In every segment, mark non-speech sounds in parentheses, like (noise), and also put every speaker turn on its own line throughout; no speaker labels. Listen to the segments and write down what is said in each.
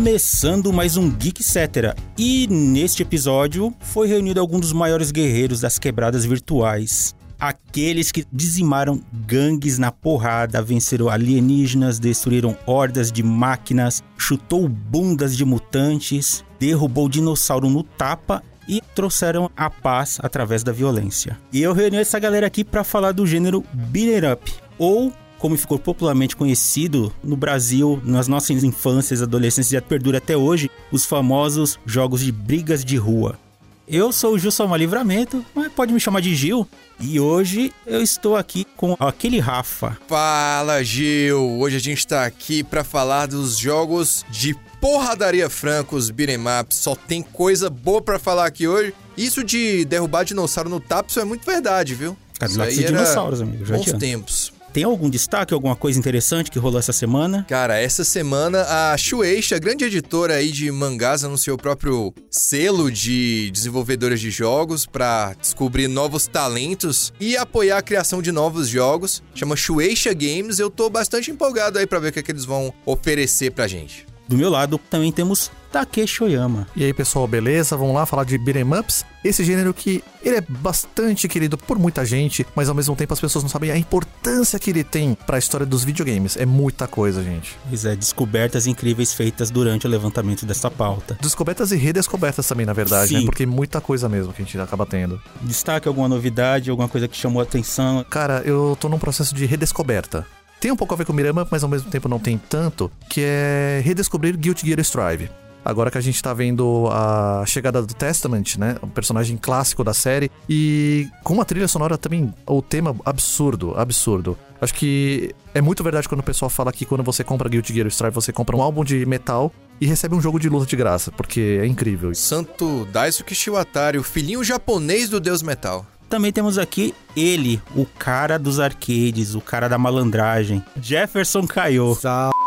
Começando mais um Geek Cetera. E neste episódio foi reunido alguns dos maiores guerreiros das quebradas virtuais. Aqueles que dizimaram gangues na porrada, venceram alienígenas, destruíram hordas de máquinas, chutou bundas de mutantes, derrubou dinossauro no tapa e trouxeram a paz através da violência. E eu reuni essa galera aqui para falar do gênero Beat Up, ou como ficou popularmente conhecido no Brasil, nas nossas infâncias, adolescências e perdura até hoje, os famosos jogos de brigas de rua. Eu sou o Gilson Livramento, mas pode me chamar de Gil. E hoje eu estou aqui com aquele Rafa.
Fala, Gil! Hoje a gente está aqui para falar dos jogos de porradaria francos, beat'em up. Só tem coisa boa para falar aqui hoje. Isso de derrubar dinossauro no tapa, isso é muito verdade, viu?
Cadillacs e dinossauros, amigo. Já
bons tempos.
Tem algum destaque, alguma coisa interessante que rolou essa semana?
Cara, essa semana a Shueisha, grande editora aí de mangás, anunciou o próprio selo de desenvolvedores de jogos para descobrir novos talentos e apoiar a criação de novos jogos. Chama Shueisha Games. Eu tô bastante empolgado aí para ver o que, é que eles vão oferecer pra gente.
Do meu lado também temos Takeshi Oyama.
E aí, pessoal, beleza? Vamos lá falar de beat'em ups. Esse gênero que ele é bastante querido por muita gente, mas ao mesmo tempo as pessoas não sabem a importância que ele tem para a história dos videogames. É muita coisa, gente.
Pois é, descobertas incríveis feitas durante o levantamento dessa pauta.
Descobertas e redescobertas também, na verdade,
Sim.
né? Porque muita coisa mesmo que a gente acaba tendo.
Destaque alguma novidade, alguma coisa que chamou a atenção?
Cara, eu tô num processo de redescoberta. Tem um pouco a ver com Mirama, mas ao mesmo tempo não tem tanto, que é redescobrir Guilty Gear Strive. Agora que a gente tá vendo a chegada do Testament, né? Um personagem clássico da série. E com uma trilha sonora também, o tema absurdo, absurdo. Acho que é muito verdade quando o pessoal fala que quando você compra Guilty Gear Strive, você compra um álbum de metal e recebe um jogo de luta de graça, porque é incrível.
Santo Daisuke Shiwatari, o filhinho japonês do Deus Metal.
Também temos aqui ele, o cara dos arcades, o cara da malandragem, Jefferson Caio.
Sal...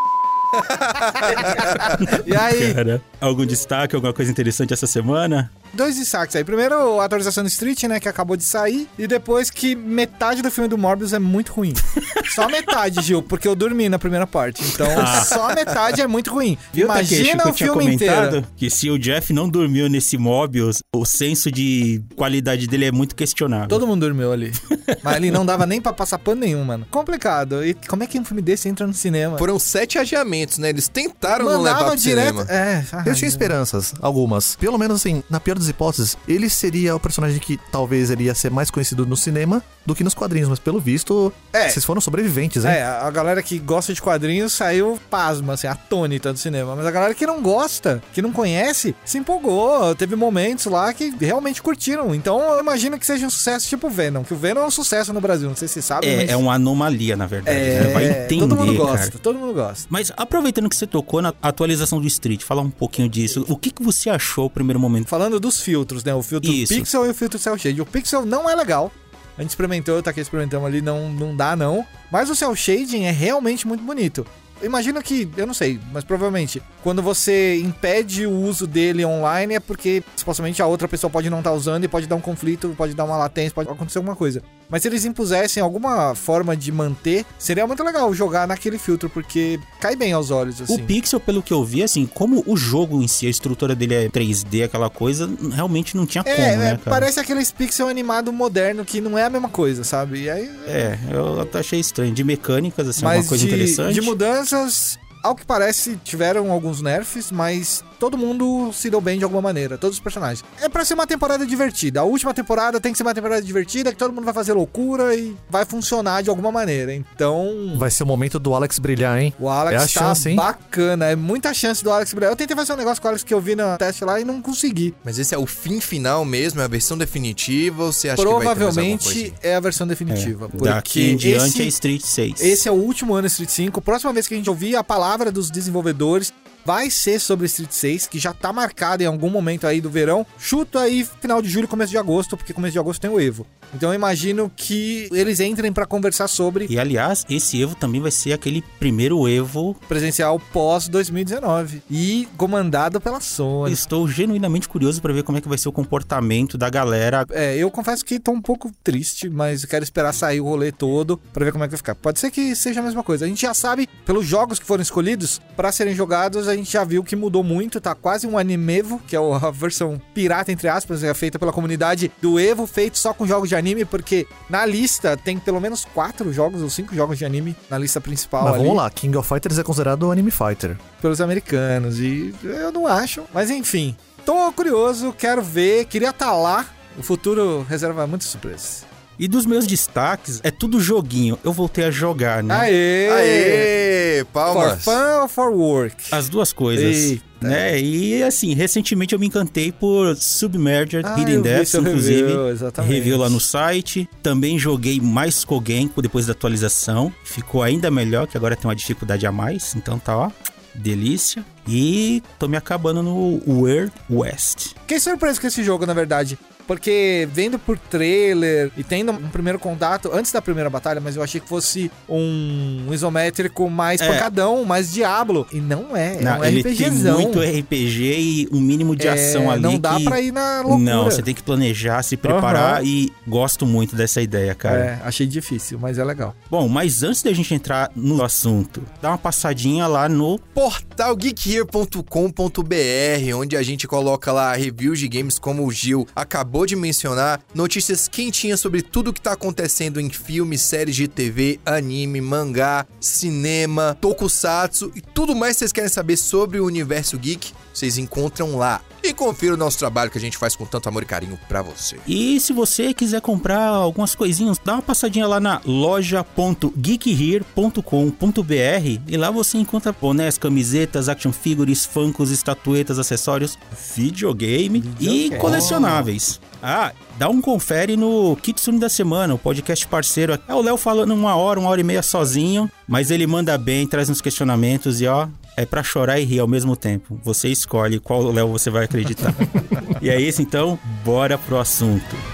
(laughs) e aí,
Cara, algum destaque, alguma coisa interessante essa semana?
Dois destaques aí. Primeiro, a atualização do Street, né, que acabou de sair. E depois que metade do filme do Morbius é muito ruim. (laughs) Só metade, Gil, porque eu dormi na primeira parte. Então,
Ah.
só metade é muito ruim.
Viu,
Imagina
eu
o filme inteiro.
que se o Jeff não dormiu nesse Mobius, o senso de qualidade dele é muito questionável.
Todo mundo dormiu ali. (laughs) Mas ali não dava nem pra passar pano nenhum, mano. Complicado. E como é que um filme desse entra no cinema?
Foram sete adiamentos, né? Eles tentaram não levar pro
direto.
cinema.
É,
Eu
ai,
tinha esperanças, algumas. Pelo menos assim, na pior das hipóteses, ele seria o personagem que talvez ele ia ser mais conhecido no cinema do que nos quadrinhos, mas pelo visto,
É.
vocês foram sobreviventes, hein?
É, a galera que gosta de quadrinhos saiu pasma, assim, atônita do cinema. Mas a galera que não gosta, que não conhece, se empolgou. Teve momentos lá que realmente curtiram. Então eu imagino que seja um sucesso tipo Venom. Que o Venom é um sucesso no Brasil, não sei se você sabe,
É,
mas...
é uma anomalia, na verdade. né? Vai entender,
todo mundo gosta,
cara.
todo mundo gosta.
Mas aproveitando que você tocou na atualização do Street, fala um pouquinho disso. O que, que você achou no primeiro momento?
Falando dos filtros, né? O filtro
Isso.
Pixel e o filtro Cell Shade. O Pixel não é legal. A gente experimentou, tá aqui experimentando ali, não, não dá não. Mas o Cell Shading é realmente muito bonito. Imagino que, eu não sei, mas provavelmente, quando você impede o uso dele online é porque supostamente a outra pessoa pode não estar usando e pode dar um conflito, pode dar uma latência, pode acontecer alguma coisa. Mas se eles impusessem alguma forma de manter, seria muito legal jogar naquele filtro, porque cai bem aos olhos, assim.
O Pixel, pelo que eu vi, assim, como o jogo em si, a estrutura dele é 3D, aquela coisa, realmente não tinha
É,
como,
é,
né, cara?
parece aqueles pixel animado moderno que não é a mesma coisa, sabe? E aí,
É, eu até achei estranho. De mecânicas, assim,
mas
uma coisa
de,
interessante.
de mudanças, ao que parece, tiveram alguns nerfs, mas todo mundo se deu bem de alguma maneira, todos os personagens. É pra ser uma temporada divertida. A última temporada tem que ser uma temporada divertida, que todo mundo vai fazer loucura e vai funcionar de alguma maneira. Então,
Vai ser o momento do Alex brilhar, hein?
o Alex
É a
tá
chance, hein?
bacana. É muita chance do Alex brilhar. Eu tentei fazer um negócio com o Alex que eu vi no teste lá e não consegui.
Mas esse é o fim final mesmo? É a versão definitiva? Ou você acha que vai ter
Provavelmente é a versão definitiva.
Daqui em diante
esse-
é Street 6.
Esse é o último ano Street 5. Próxima vez que a gente ouvir a palavra dos desenvolvedores vai ser sobre Street 6, que já tá marcado em algum momento aí do verão. Chuto aí final de julho, começo de agosto, porque começo de agosto tem o Evo. Então eu imagino que eles entrem pra conversar sobre
E aliás, esse Evo também vai ser aquele primeiro Evo.
presencial pós 2019 e comandado pela Sony.
Estou genuinamente curioso para ver como é que vai ser o comportamento da galera.
É, eu confesso que tô um pouco triste, mas quero esperar sair o rolê todo pra ver como é que vai ficar. Pode ser que seja a mesma coisa. A gente já sabe, pelos jogos que foram escolhidos pra serem jogados, a a gente já viu que mudou muito, tá quase um anime Evo, que é a versão pirata, entre aspas, é feita pela comunidade do Evo, feito só com jogos de anime, porque na lista tem pelo menos quatro jogos ou cinco jogos de anime na lista principal
Mas
ali,
vamos lá, King of Fighters é considerado anime fighter.
pelos americanos, e eu não acho, mas enfim. Tô curioso, quero ver, queria estar lá, o futuro reserva muitas surpresas.
E dos meus destaques, é tudo joguinho. Eu voltei a jogar, né?
Aê!
Aê,
For
palmas.
fun ou for work?
As duas coisas.
Eita.
Né? E assim, recentemente eu me encantei por Submerged
Ah,
Hidden Depths,
seu
inclusive.
review, exatamente.
Review lá no site. Também joguei mais Kogenko depois da atualização. Ficou ainda melhor, que agora tem uma dificuldade a mais. Então tá, ó. Delícia. E tô me acabando no Weird West.
Fiquei surpreso com esse jogo, na verdade. Porque vendo por trailer e tendo um primeiro contato antes da primeira batalha, mas eu achei que fosse um isométrico mais
É.
pancadão, mais Diablo. E não é, é
Não,
um
ele tem
RPGzão.
muito RPG e um mínimo de
É,
ação ali.
Não dá
que...
pra ir na loucura.
Não, você tem que planejar, se preparar
Aham.
e gosto muito dessa ideia, cara.
É, achei difícil, mas é legal.
Bom, mas antes da gente entrar no assunto, dá uma passadinha lá no
Portal geekhere.com.br, onde a gente coloca lá reviews de games como o Gil acabou de mencionar, notícias quentinhas sobre tudo que tá acontecendo em filmes, séries de TV, anime, mangá, cinema, tokusatsu e tudo mais que vocês querem saber sobre o universo geek, vocês encontram lá. E confira o nosso trabalho que a gente faz com tanto amor e carinho pra você.
E se você quiser comprar algumas coisinhas, dá uma passadinha lá na loja.geekhere.com.br e lá você encontra bonés, camisetas, action figures, funkos, estatuetas, acessórios, videogame, e
Videogame.
colecionáveis. Ah, dá um confere no Kitsune da Semana, o podcast parceiro. É o Léo falando uma hora, uma hora e meia sozinho, mas ele manda bem, traz uns questionamentos e ó, é pra chorar e rir ao mesmo tempo. Você escolhe qual Léo você vai acreditar. (laughs) e é isso então, bora pro assunto.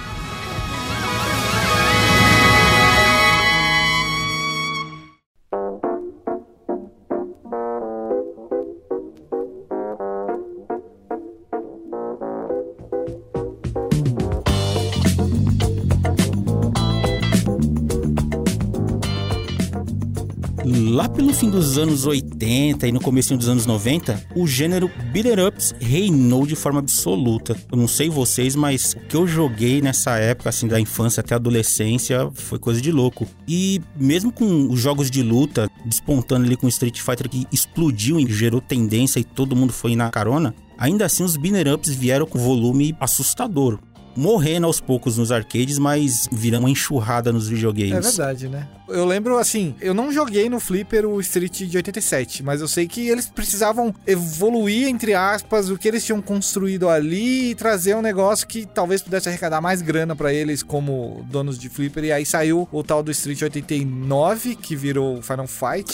Pelo fim dos anos 80 e no começo dos anos 90, o gênero beat'em ups reinou de forma absoluta. Eu não sei vocês, mas o que eu joguei nessa época, assim, da infância até a adolescência, foi coisa de louco. E mesmo com os jogos de luta despontando ali com Street Fighter que explodiu e gerou tendência e todo mundo foi na carona, ainda assim os beat'em ups vieram com volume assustador. Morrendo aos poucos nos arcades, mas virando uma enxurrada nos videogames.
É verdade, né? Eu lembro, assim, eu não joguei no Flipper o Street de 87, mas eu sei que eles precisavam evoluir, entre aspas, o que eles tinham construído ali e trazer um negócio que talvez pudesse arrecadar mais grana pra eles como donos de Flipper. E aí saiu o tal do Street 89, que virou Final Fight,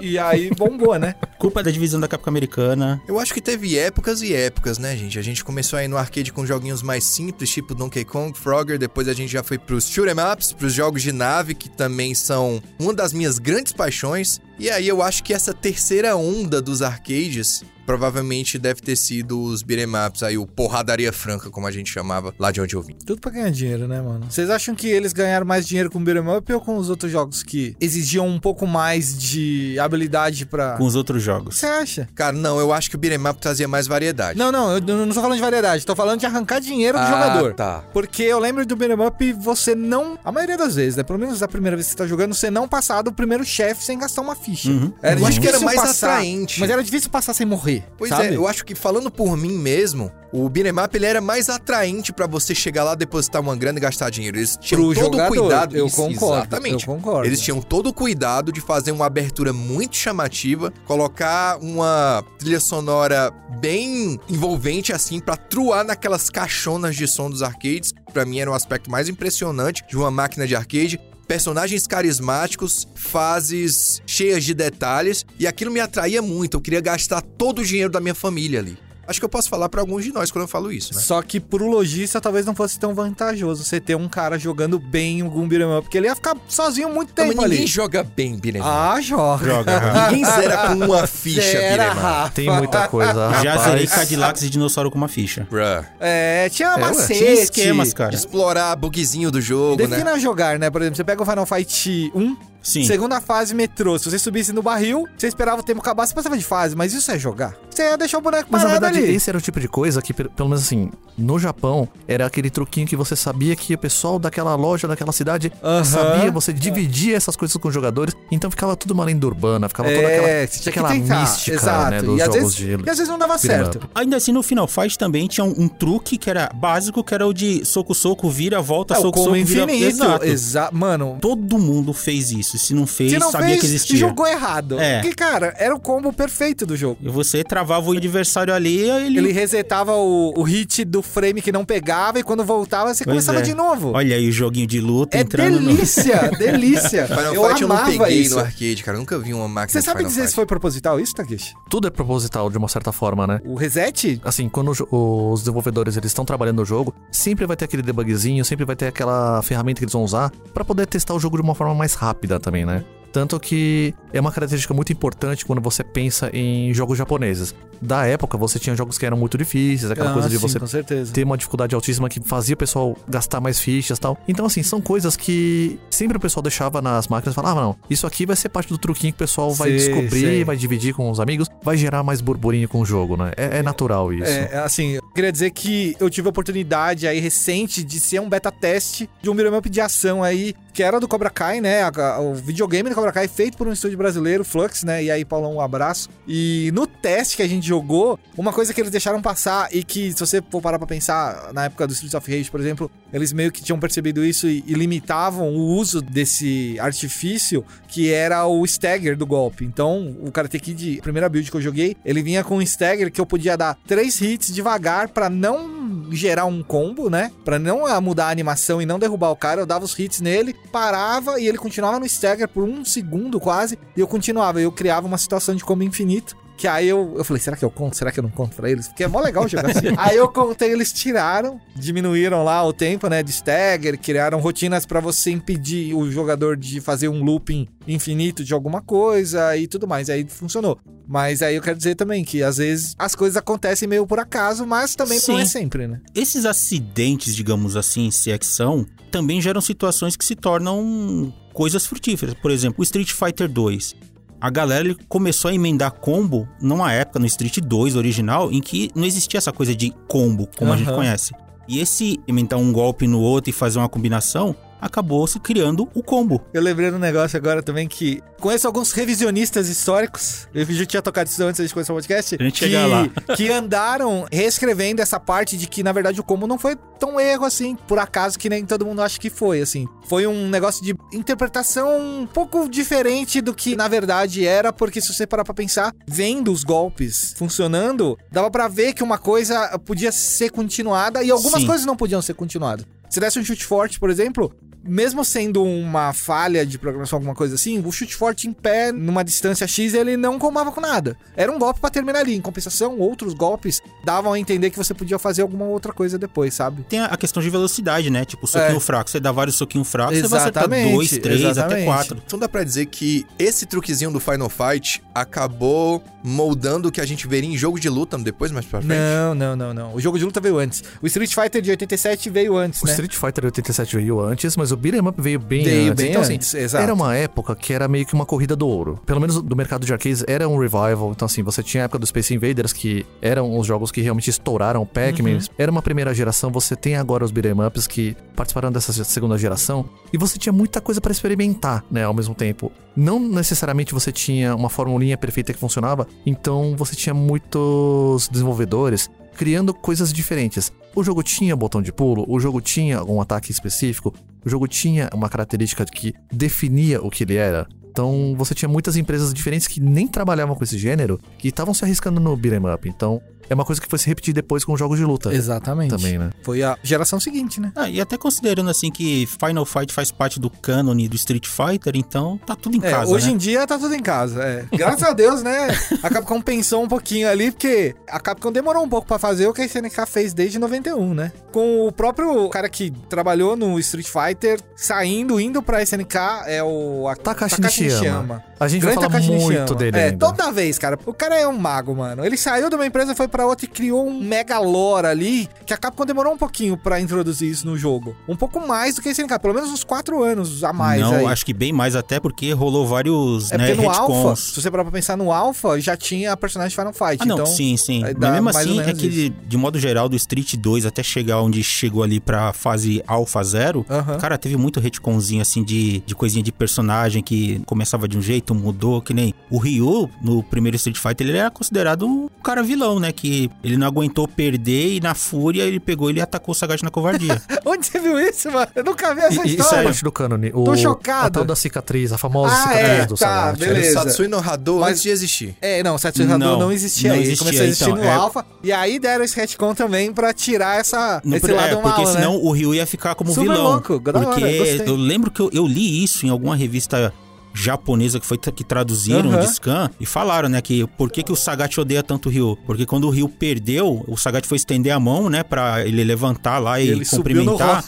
e aí bombou, né? (laughs)
Culpa da divisão da Capcom americana.
Eu acho que teve épocas e épocas, né, gente? A gente começou aí no arcade com joguinhos mais simples, tipo Donkey Kong, Frogger, depois a gente já foi pros shoot'em ups, pros jogos de nave, que também são uma das minhas grandes paixões. E aí eu acho que essa terceira onda dos arcades provavelmente deve ter sido os beat'em ups aí, o porradaria franca, como a gente chamava, lá de onde eu vim.
Tudo pra ganhar dinheiro, né, mano? Vocês acham que eles ganharam mais dinheiro com o Beat'em Up ou com os outros jogos que exigiam um pouco mais de habilidade pra...
com os outros jogos.
Você acha?
Cara, não, eu acho que o beat'em up trazia mais variedade.
Não, não, eu não tô falando de variedade, tô falando de arrancar dinheiro do
Ah,
jogador.
tá.
Porque eu lembro do Beat'em Up, você não. A maioria das vezes, né? Pelo menos da primeira vez que você tá jogando, você não passar do primeiro chefe sem gastar uma ficha.
Uhum.
Era
Eu acho que era mais
passar,
atraente.
Mas era difícil passar sem morrer.
Pois
sabe?
é, eu acho que falando por mim mesmo, o beat'em up ele era mais atraente pra você chegar lá, depositar uma grana e gastar dinheiro. Eles tinham
Pro
todo o cuidado.
eu
Isso,
concordo,
Exatamente.
eu concordo.
Eles tinham todo o cuidado de fazer uma abertura muito chamativa, colocar uma trilha sonora bem envolvente assim pra truar naquelas caixonas de som dos arcades. Pra mim era o aspecto mais impressionante de uma máquina de arcade. Personagens carismáticos, fases cheias de detalhes, e aquilo me atraía muito. Eu queria gastar todo o dinheiro da minha família ali. Acho que eu posso falar pra alguns de nós quando eu falo isso, né?
Só que pro lojista talvez não fosse tão vantajoso você ter um cara jogando bem algum beat'em up, porque ele ia ficar sozinho muito
Não,
tempo
mas ninguém
ali.
joga bem beat'em up.
Ah, joga.
Joga, Rafa.
Ninguém zera com uma ficha beat'em.
Tem muita coisa, (laughs)
Já zerei Cadillacs e dinossauro com uma ficha.
Bruh.
É, tinha
ué,
macete.
Tinha esquemas, cara.
Explorar bugzinho do jogo,
Defina
né?
jogar, né? Por exemplo, você pega o Final Fight 1,
Sim.
Segunda fase, metrô. Se você subisse no barril, você esperava o tempo acabar, você passava de fase. Mas isso é jogar? Você ia deixar o boneco
Mas na
parado
verdade,
ali.
esse era o tipo de coisa que, pe- pelo menos assim, no Japão, era aquele truquinho que você sabia que o pessoal daquela loja, daquela cidade,
Aham.
sabia, você dividia essas coisas com os jogadores, então ficava tudo uma lenda urbana, ficava toda aquela,
É, tinha que
aquela
tentar.
mística,
Exato.
né, dos
e, às
jogos
vezes,
de...
e às vezes não dava certo.
up.
Ainda assim, no Final Fight também tinha um, um truque que era básico, que era o de soco-soco, vira, volta,
É,
soco-soco,
combo
vira...
infinito.
Exato.
Exa Mano,
Todo mundo fez isso. Se não fez,
se não
sabia
fez,
que existia.
jogou errado.
É.
Porque, cara, era o combo perfeito do jogo.
E você travava o adversário ali, ele...
Ele resetava o, o hit do frame que não pegava e quando voltava você
Pois
começava
é.
de novo.
Olha aí o joguinho de luta
é
entrando no...
delícia, (laughs) delícia.
Final
eu
Fight eu não
amava
peguei
isso.
no arcade, cara. Eu nunca vi uma máquina
Você
de
sabe
Final
dizer se
Fight.
foi proposital isso, Takeshi?
Tudo é proposital, de uma certa forma, né?
O reset?
Assim, quando os desenvolvedores eles estão trabalhando no jogo, sempre vai ter aquele debugzinho, sempre vai ter aquela ferramenta que eles vão usar pra poder testar o jogo de uma forma mais rápida também, né? Tanto que é uma característica muito importante quando você pensa em jogos japoneses. Da época, você tinha jogos que eram muito difíceis, aquela
Ah,
coisa de
sim,
você ter uma dificuldade altíssima que fazia o pessoal gastar mais fichas e tal. Então, assim, são coisas que sempre o pessoal deixava nas máquinas e falava, ah, não, isso aqui vai ser parte do truquinho que o pessoal vai
Sei,
descobrir,
sei.
vai dividir com os amigos, vai gerar mais burburinho com o jogo, né? É, é natural isso.
É, assim, eu queria dizer que eu tive a oportunidade aí recente de ser um beta teste de um up de ação aí, que era do Cobra Kai, né? O videogame do Cobra Kai feito por um estúdio brasileiro, Flux, né? E aí, Paulão, um abraço. E no teste que a gente jogou, uma coisa que eles deixaram passar e que, se você for parar pra pensar, na época do Streets of Rage, por exemplo, eles meio que tinham percebido isso e, e limitavam o uso desse artifício, que era o stagger do golpe. Então, o Karate Kid, a primeira build que eu joguei, ele vinha com um stagger que eu podia dar três hits devagar pra não gerar um combo, né? Pra não mudar a animação e não derrubar o cara. Eu dava os hits nele, parava e ele continuava no stagger por um segundo quase. E eu continuava. Eu criava uma situação de combo infinito. Que aí eu, eu falei, será que eu conto? Será que eu não conto pra eles? Porque é mó legal jogar assim. (laughs) aí eu contei, eles tiraram, diminuíram lá o tempo, né, de stagger, criaram rotinas pra você impedir o jogador de fazer um looping infinito de alguma coisa e tudo mais. Aí funcionou. Mas aí eu quero dizer também que às vezes as coisas acontecem meio por acaso, mas também não é
Sim.
sempre, né?
Esses acidentes, digamos assim, se é que são, também geram situações que se tornam coisas frutíferas. Por exemplo, o Street Fighter 2. A galera começou a emendar combo numa época no Street 2 original em que não existia essa coisa de combo como a gente conhece. E esse emendar um golpe no outro e fazer uma combinação acabou se criando o combo.
Eu lembrei de um negócio agora também que conheço alguns revisionistas históricos. Eu já tinha tocado isso antes de começar o podcast.
A gente
que,
chega lá.
que andaram reescrevendo essa parte de que, na verdade, o combo não foi tão erro assim, por acaso, que nem todo mundo acha que foi, assim. Foi um negócio de interpretação um pouco diferente do que, na verdade, era, porque se você parar pra pensar, vendo os golpes funcionando, dava pra ver que uma coisa podia ser continuada e algumas
Sim.
coisas não podiam ser continuadas. Se desse um chute forte, por exemplo, mesmo sendo uma falha de programação, alguma coisa assim, o chute forte em pé, numa distância X, ele não combava com nada. Era um golpe pra terminar ali. Em compensação, outros golpes davam a entender que você podia fazer alguma outra coisa depois, sabe?
Tem a- questão de velocidade, né? Tipo, soquinho
É.
fraco. Você dá vários soquinhos fracos, você vai acertar dois, três, até
exatamente.
quatro.
Então dá pra dizer que esse truquezinho do Final Fight acabou moldando o que a gente veria em jogo de luta depois, mais pra frente.
Não, não, não, não. O jogo de luta veio antes. O Street Fighter de 87 veio antes,
O
né?
Street Fighter 87 veio antes, mas o Beat'em Up veio bem
Veio
antes.
bem
então, assim,
antes, exato.
era uma época que era meio que uma corrida do ouro. Pelo menos do mercado de arcades era um revival. Então, assim, você tinha a época dos Space Invaders, que eram os jogos que realmente estouraram. Pac-Man,
Uhum.
era uma primeira geração. Você tem agora os Beat'em Ups que participaram dessa segunda geração. E você tinha muita coisa pra experimentar, né, ao mesmo tempo. Não necessariamente você tinha uma formulinha perfeita que funcionava, então você tinha muitos desenvolvedores criando coisas diferentes. O jogo tinha botão de pulo, o jogo tinha algum ataque específico, o jogo tinha uma característica que definia o que ele era. Então você tinha muitas empresas diferentes que nem trabalhavam com esse gênero que estavam se arriscando no beat'em up. Então é uma coisa que foi se repetir depois com jogos de luta
Exatamente.
também, né?
Foi a geração seguinte, né?
Ah, e até considerando assim que Final Fight faz parte do cânone do Street Fighter, então tá tudo em
É,
casa,
hoje
né?
em dia tá tudo em casa. é. Graças a Deus, né? A Capcom pensou um pouquinho ali, porque a Capcom demorou um pouco pra fazer o que a SNK fez desde 91, né? Com o próprio cara que trabalhou no Street Fighter saindo, indo pra SNK, é o a-
Takashi Nishiyama. A gente
Grande
vai falar
Takashi
muito
Nishiyama.
dele
É,
ainda.
toda vez, cara. O cara é um mago, mano. Ele saiu de uma empresa e foi pra e criou um mega lore ali, que a Capcom demorou um pouquinho pra introduzir isso no jogo. Um pouco mais do que esse SNK, pelo menos uns 4 anos a mais
não,
aí.
acho que bem mais, até porque rolou vários
É
né,
porque no Alpha, se você parar pra pensar no Alpha, já tinha a personagem de Final Fight.
Ah, não,
então,
sim, sim. Mas mesmo assim, é que,
isso.
de modo geral, do Street 2 até chegar onde chegou ali pra fase Alpha Zero,
Aham.
cara, teve muito retconzinho, assim, de, de coisinha de personagem que começava de um jeito, mudou, que nem o Ryu, no primeiro Street Fighter, ele era considerado um cara vilão, né? Que ele não aguentou perder e na fúria ele pegou ele e atacou o Sagat na covardia. (laughs)
Onde você viu isso, mano? Eu nunca vi essa
E- Isso é
história.
parte do cânone. O,
Tô chocado.
A tal da cicatriz, a famosa
Ah,
cicatriz
é,
do
tá,
Sagat.
Era o
beleza.
Satsui no Hadou
Mas-
antes de existir.
É, não, o Satsui Hadou não,
Não,
existia
não existia,
Começou a existir
então,
no
é-
Alpha. E aí deram esse retcon também pra tirar essa,
No
esse
pre-
lado
é, porque
mal,
senão
né?
o Ryu ia ficar como
Super
vilão.
louco, hora,
porque
gostei.
eu lembro que eu, eu li isso em alguma revista japonesa que foi que traduziram
Aham.
de scan e falaram, né, que por que, que o Sagat odeia tanto o Ryu? Porque quando o Ryu perdeu, o Sagat foi estender a mão, né, pra ele levantar lá e,
ele
cumprimentar.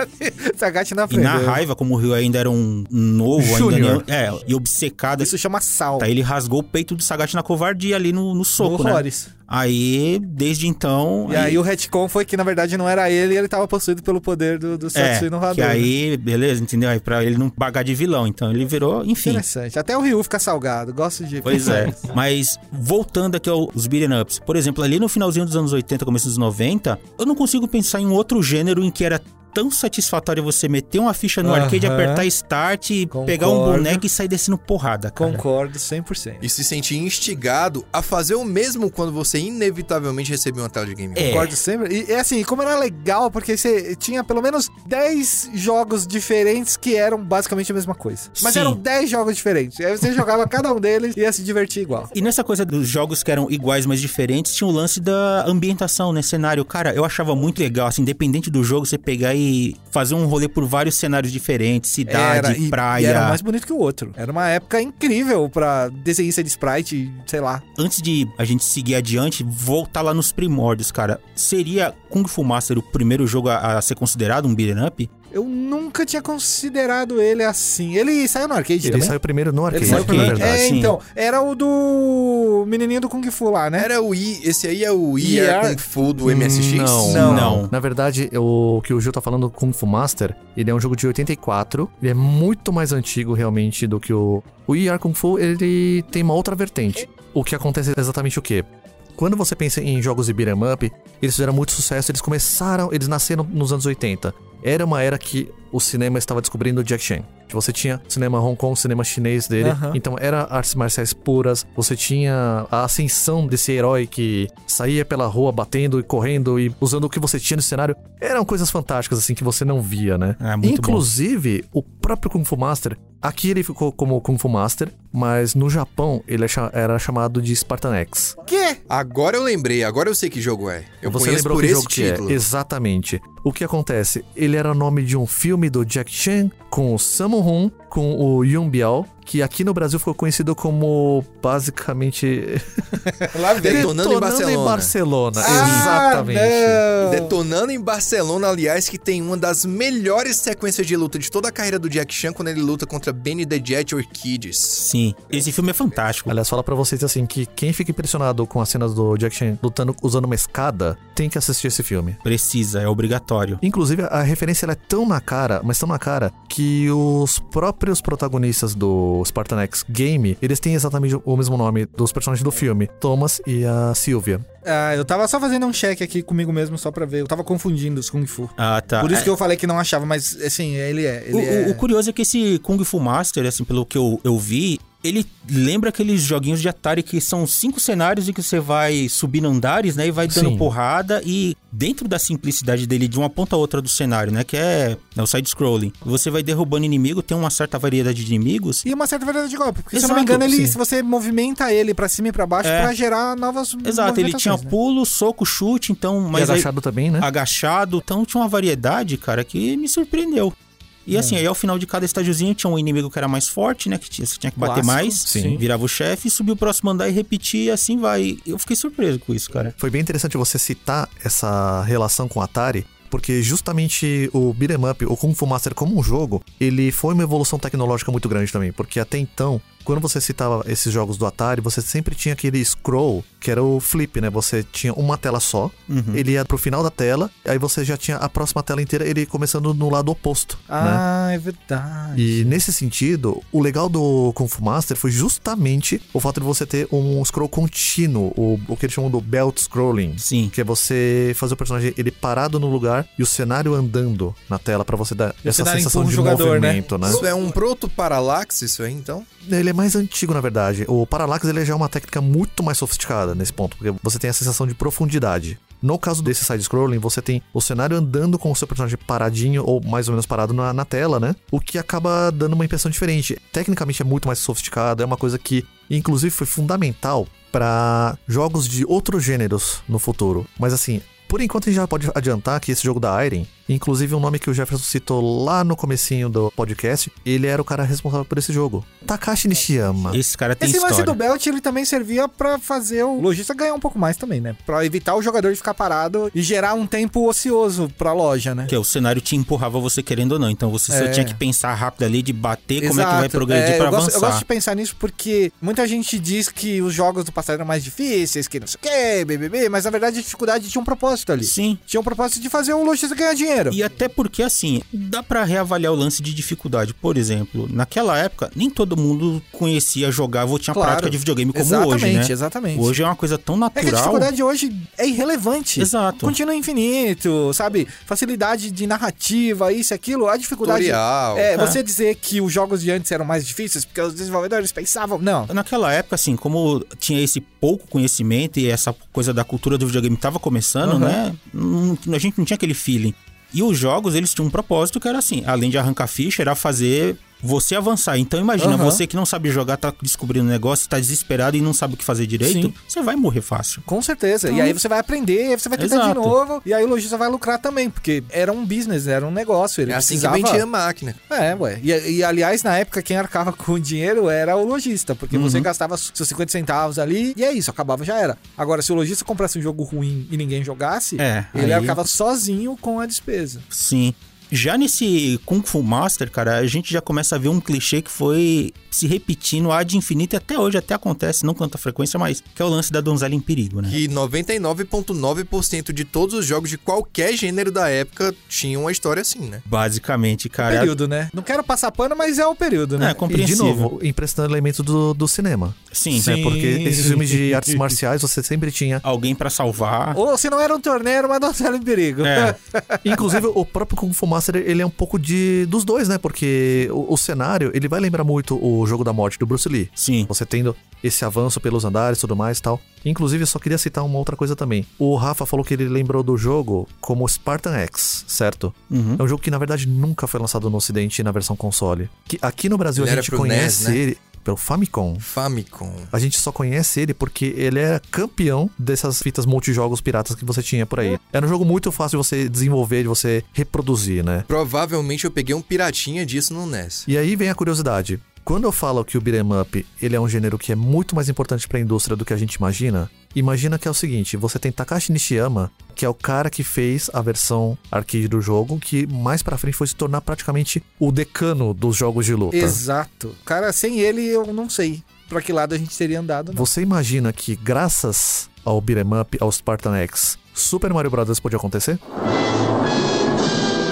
(laughs)
Sagat na
E
frente.
na raiva, como o Ryu ainda era um novo, ainda
Júnior.
nem, é, e obcecado,
Isso chama sal.
tá, ele rasgou o peito do Sagat na covardia ali no, no soco,
no
né? Aí, desde então...
E aí o retcon foi que na verdade não era ele e ele tava possuído pelo poder do, do Satsui no
É,
Hadou.
que
né?
aí, beleza, entendeu? Aí pra ele não pagar de vilão. Então ele virou, enfim.
Interessante. Até o Ryu fica salgado. Gosto de.
Pois é. (laughs) Mas voltando aqui aos beat'em ups. Por exemplo, ali no finalzinho dos anos 80, começo dos 90, eu não consigo pensar em um outro gênero em que era tão satisfatório você meter uma ficha no
Aham.
arcade, apertar start, e pegar um
Concordo.
boneco e sair descendo porrada, cara.
Concordo 100%.
E se sentir instigado a fazer o mesmo quando você inevitavelmente recebeu uma tela de game.
É.
Concordo sempre. E é assim, como era legal, porque você tinha pelo menos 10 jogos diferentes que eram basicamente a mesma coisa. Mas
Sim.
eram 10 jogos diferentes. Aí você jogava (laughs) cada um deles e ia se divertir igual.
E nessa coisa dos jogos que eram iguais, mas diferentes, tinha o lance da ambientação, né? Cenário. Cara, eu achava muito legal, assim, independente do jogo, você pegar e fazer um rolê por vários cenários diferentes, cidade,
e,
praia.
e era mais bonito que o outro. Era uma época incrível pra desenhista de sprite, sei lá.
Antes de a gente seguir adiante, voltar lá nos primórdios, cara. Seria Kung Fu Master o primeiro jogo a, a ser considerado um beat'em up?
Eu nunca tinha considerado ele assim. Ele saiu no arcade
Ele
também?
saiu primeiro no
Ele
arcade,
saiu
na
primeiro.
verdade.
É,
sim.
então. Era o do menininho do Kung Fu lá, né?
Era o I, esse aí é o I
ER?
Kung Fu do MSX?
Não,
Não.
não. Na verdade, o que o Gil tá falando do Kung Fu Master, ele é um jogo de 84. Ele é muito mais antigo, realmente, do que o... O ER Kung Fu, ele tem uma outra vertente. O que acontece é exatamente o quê? Quando você pensa em jogos de beat'em up, eles fizeram muito sucesso, eles começaram, eles nasceram nos anos 80. Era uma era que o cinema estava descobrindo o Jack Chan. Você tinha cinema Hong Kong, cinema chinês dele.
Aham.
Então era artes marciais puras. Você tinha a ascensão desse herói que saía pela rua batendo e correndo e usando o que você tinha no cenário. Eram coisas fantásticas assim que você não via, né?
É, muito bom.
Inclusive, o próprio Kung Fu Master, aqui ele ficou como Kung Fu Master, mas no Japão ele é era chamado de Spartan X.
Que?
Agora eu lembrei, agora eu sei que jogo é. Eu
Você lembrou
por
que
esse
jogo que
título.
é? Exatamente. O que acontece? Ele era o nome de um filme do Jack Chan com o Com o Yun Biao, que aqui no Brasil ficou conhecido como basicamente (laughs)
Lá Detonando, em Barcelona.
Barcelona.
Ah,
Exatamente.
não.
Detonando em Barcelona, aliás, que tem uma das melhores sequências de luta de toda a carreira do Jack Chan quando ele luta contra Benny the Jet Orchids.
Sim. Esse filme é fantástico.
Aliás, fala pra vocês assim que quem fica impressionado com as cenas do Jack Chan lutando usando uma escada tem que assistir esse filme.
Precisa, é obrigatório.
Inclusive, a referência ela é tão na cara, mas tão na cara, que os próprios protagonistas do Spartan X Game, eles têm exatamente o mesmo nome dos personagens do filme, Thomas e a Sylvia.
Ah, eu tava só fazendo um check aqui comigo mesmo só pra ver. Eu tava confundindo os Kung Fu.
Ah, tá.
Por isso
É,
que eu falei que não achava, mas assim, ele é. Ele
o,
é...
o- o curioso é que esse Kung Fu Master, assim, pelo que eu, eu vi, ele lembra aqueles joguinhos de Atari que são cinco cenários em que você vai subindo andares, né? E vai dando
Sim.
porrada. E dentro da simplicidade dele, de uma ponta a outra do cenário, né? Que é, é o side-scrolling. Você vai derrubando inimigo, tem uma certa variedade de inimigos.
E uma certa variedade de golpe. Porque se eu não
Exato,
me engano, ele,
sim.
se você movimenta ele pra cima e pra baixo
É.
pra gerar novas.
Exato, ele tinha
né?
pulo, soco, chute, então...
e
Mas aí-
agachado também, né?
agachado. Então tinha uma variedade, cara, que me surpreendeu. E assim, aí ao final de cada estágiozinho tinha um inimigo que era mais forte, né? Que tinha, você tinha que bater mais,
sim.
virava o chefe, e subia o próximo andar e repetia, e assim vai. Eu fiquei surpreso com isso, cara.
Foi bem interessante você citar essa relação com o Atari, porque justamente o beat'em up, o Kung Fu Master como um jogo, ele foi uma evolução tecnológica muito grande também, porque até então quando você citava esses jogos do Atari, você sempre tinha aquele scroll, que era o flip, né? Você tinha uma tela só,
Uhum.
ele ia pro final da tela, aí você já tinha a próxima tela inteira, ele começando no lado oposto, né?
Ah, é verdade.
E nesse sentido, o legal do Kung Fu Master foi justamente o fato de você ter um scroll contínuo, o, o que eles chamam do belt scrolling.
Sim.
Que é você fazer o personagem ele parado no lugar e o cenário andando na tela pra você dar
E
essa sensação de
jogador, né?
movimento, né?
Isso é um proto-paralaxe, isso aí, então?
Ele é mais antigo, na verdade. O Parallax ele já é uma técnica muito mais sofisticada nesse ponto, porque você tem a sensação de profundidade. No caso desse side-scrolling, você tem o cenário andando com o seu personagem paradinho, ou mais ou menos parado na, na tela, né? O que acaba dando uma impressão diferente. Tecnicamente é muito mais sofisticado, é uma coisa que, inclusive, foi fundamental para jogos de outros gêneros no futuro. Mas assim, por enquanto a gente já pode adiantar que esse jogo da Iron, inclusive um nome que o Jefferson citou lá no comecinho do podcast, ele era o cara responsável por esse jogo. Takashi Nishiyama.
Esse cara tem
Esse lance
história.
do belt, ele também servia pra fazer o lojista ganhar um pouco mais também, né? Pra evitar o jogador de ficar parado e gerar um tempo ocioso pra loja, né?
Que o cenário te empurrava você querendo ou não. Então você só
É.
tinha que pensar rápido ali de bater como é que vai
Exato.
progredir
É,
pra
eu gosto,
avançar.
eu gosto de pensar nisso porque muita gente diz que os jogos do passado eram mais difíceis, que não sei o que, BBB, mas na verdade a dificuldade tinha um propósito ali.
Sim.
Tinha um propósito de fazer o lojista ganhar dinheiro.
E até porque, assim, dá pra reavaliar o lance de dificuldade. Por exemplo, naquela época, nem todo mundo conhecia jogar ou tinha
Claro.
prática de videogame como
exatamente,
hoje, né?
exatamente.
Hoje é uma coisa tão
É que a
natural.
dificuldade hoje é irrelevante.
Exato.
Continua infinito, sabe? Facilidade de narrativa, isso e aquilo. A dificuldade.
Tutorial.
É,
É.
você dizer que os jogos de antes eram mais difíceis porque os desenvolvedores pensavam. Não.
Naquela época, assim, como tinha esse pouco conhecimento e essa coisa da cultura do videogame tava começando,
Uhum.
né? Não- a gente não tinha aquele feeling. E os jogos, eles tinham um propósito que era assim, além de arrancar ficha, era fazer você avançar. Então imagina,
Aham.
você que não sabe jogar, tá descobrindo um negócio, tá desesperado e não sabe o que fazer direito,
Sim.
você vai morrer fácil.
Com certeza. E
Então-
aí você vai aprender, aí você vai tentar de
Exato.
novo. E aí o lojista vai lucrar também, porque era um business, era um negócio. Ele
É assim
precisava...
que vendia a máquina.
É, ué. E, e, aliás, na época, quem arcava (laughs) com o dinheiro era o lojista, porque
Uhum.
você gastava seus 50 centavos ali e é isso, acabava já era. Agora, se o lojista comprasse um jogo ruim e ninguém jogasse,
É,
ele
aí-
arcava sozinho com a despesa.
Sim. Já nesse Kung Fu Master, cara, a gente já começa a ver um clichê que foi se repetindo ad infinito e até hoje até acontece, não com tanta frequência, mas que é o lance da donzela em perigo, né?
Que 99,9% de todos os jogos de qualquer gênero da época tinham uma história assim, né?
Basicamente, cara.
período, né? Não quero passar pano, mas é o período, né?
É,
E de
compreensível.
novo, emprestando elementos do, do cinema.
Sim,
né? Porque esses filmes de artes marciais você sempre tinha.
alguém pra salvar.
Ou se não era um torneio, era uma donzela em perigo.
É. (laughs)
Inclusive, o próprio Kung Fu Master, ele é um pouco de dos dois, né? Porque o, o cenário, ele vai lembrar muito o jogo da morte do Bruce Lee.
Sim.
Você tendo esse avanço pelos andares e tudo mais e tal. Inclusive, eu só queria citar uma outra coisa também. O Rafa falou que ele lembrou do jogo como Spartan X, certo?
Uhum.
É um jogo que, na verdade, nunca foi lançado no ocidente na versão console. Que aqui no Brasil
Ele
a gente conhece
NES, né?
ele pelo Famicom.
Famicom.
A gente só conhece ele porque ele é campeão dessas fitas multijogos piratas que você tinha por aí. Era um jogo muito fácil de você desenvolver, de você reproduzir, né?
Provavelmente eu peguei um piratinha disso no NES.
E aí vem a curiosidade. Quando eu falo que o beat'em up ele é um gênero que é muito mais importante para a indústria do que a gente imagina, imagina que é o seguinte, você tem Takashi Nishiyama, que é o cara que fez a versão arcade do jogo, que mais pra frente foi se tornar praticamente o decano dos jogos de luta.
Exato. Cara, sem ele, eu não sei pra que lado a gente teria andado. Não.
Você imagina que graças ao beat'em up, ao Spartan X, Super Mario Bros. podia acontecer?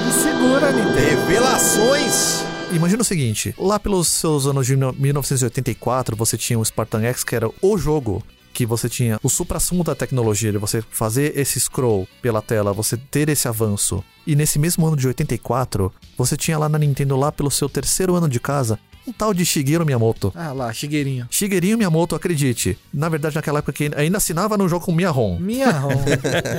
Me segura, Nintendo.
Revelações!
Imagina o seguinte, lá pelos seus anos de 1984, você tinha o Spartan X, que era o jogo que você tinha o supra-sumo da tecnologia, de você fazer esse scroll pela tela, você ter esse avanço. E nesse mesmo ano de 84, você tinha lá na Nintendo, lá pelo seu terceiro ano de casa, um tal de Shigeru Miyamoto.
Ah lá, Chigueirinho.
Shigeru Miyamoto, acredite, na verdade naquela época que ainda assinava no jogo com Miyahon.
Minha rom.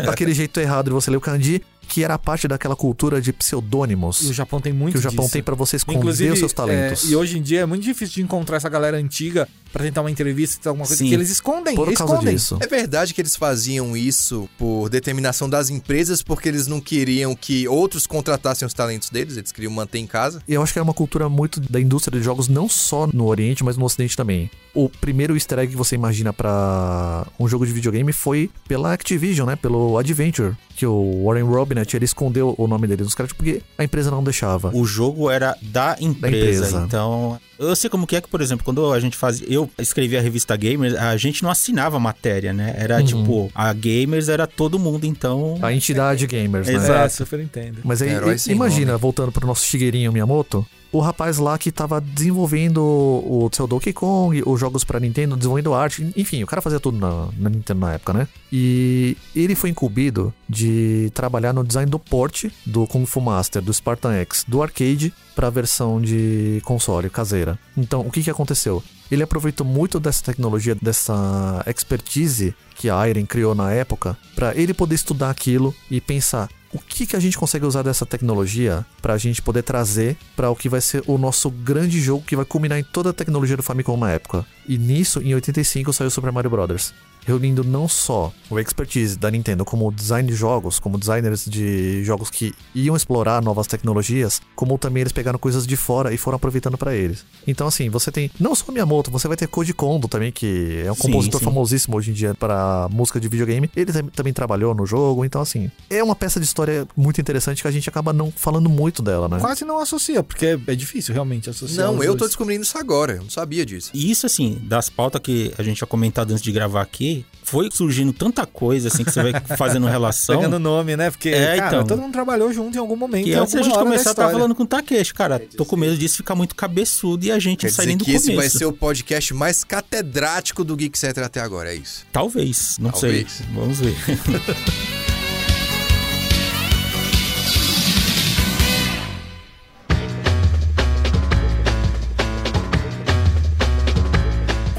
Daquele (laughs) jeito errado de você ler o kanji, que era parte daquela cultura de pseudônimos.
E o Japão tem muito
que o Japão
disso.
tem pra você esconder
Inclusive,
os seus talentos.
é, e hoje em dia é muito difícil de encontrar essa galera antiga pra tentar uma entrevista, alguma coisa
Sim.
que eles escondem.
Por causa
escondem.
disso.
É verdade que eles faziam isso por determinação das empresas porque eles não queriam que outros contratassem os talentos deles, eles queriam manter em casa.
E eu acho que é uma cultura muito da indústria de jogos, não só no Oriente, mas no Ocidente também. O primeiro easter egg que você imagina pra um jogo de videogame foi pela Activision, né? Pelo Adventure, que o Warren Robinett, ele escondeu o nome dele nos créditos porque a empresa não deixava.
O jogo era da empresa,
empresa.
então Eu sei como que é que, por exemplo, quando a gente fazia. Eu escrevi a revista Gamers, a gente não assinava a matéria, né? Era
Uhum.
tipo, a Gamers era todo mundo, então.
A entidade gamers, né?
Exato.
É, Super Nintendo.
Mas aí,
Herói
imagina,
nome.
voltando pro nosso Shigeru Miyamoto, o rapaz lá que tava desenvolvendo o seu Donkey Kong, os jogos pra Nintendo, desenvolvendo arte, enfim, o cara fazia tudo na, na Nintendo na época, né? E ele foi incumbido de trabalhar no design do port do Kung Fu Master, do Spartan X, do arcade pra versão de console caseira. Então, o que que aconteceu? Ele aproveitou muito dessa tecnologia, dessa expertise que a Iron criou na época, pra ele poder estudar aquilo e pensar o que, que a gente consegue usar dessa tecnologia pra gente poder trazer pra o que vai ser o nosso grande jogo que vai culminar em toda a tecnologia do Famicom na época. E nisso, em 85, saiu Super Mario Bros. Reunindo não só o expertise da Nintendo como design de jogos, como designers de jogos que iam explorar novas tecnologias, como também eles pegaram coisas de fora e foram aproveitando pra eles. Então, assim, você tem não só Miyamoto, você vai ter Koji Kondo também, que é um
Sim,
compositor
sim.
famosíssimo hoje em dia para música de videogame. Ele tam- também trabalhou no jogo, então, assim, é uma peça de história muito interessante que a gente acaba não falando muito dela, né?
Quase não associa, porque é difícil realmente associar.
Não, eu tô
dois.
descobrindo isso agora. Eu não sabia disso.
E isso, assim, das pautas que a gente tinha comentado antes de gravar aqui, foi surgindo tanta coisa, assim, que você vai (laughs) fazendo relação.
Pegando nome, né? Porque,
É,
cara,
então.
todo mundo trabalhou junto em algum momento.
Que
em
antes a gente começar, eu tava
história.
falando com o Takeshi, cara. Tô com medo disso ficar muito cabeçudo e a gente
Quer dizer
saindo do
que esse
começo.
vai ser o podcast mais catedrático do Geek Center até agora, é isso.
Talvez, não
Talvez.
sei. Vamos ver. (laughs)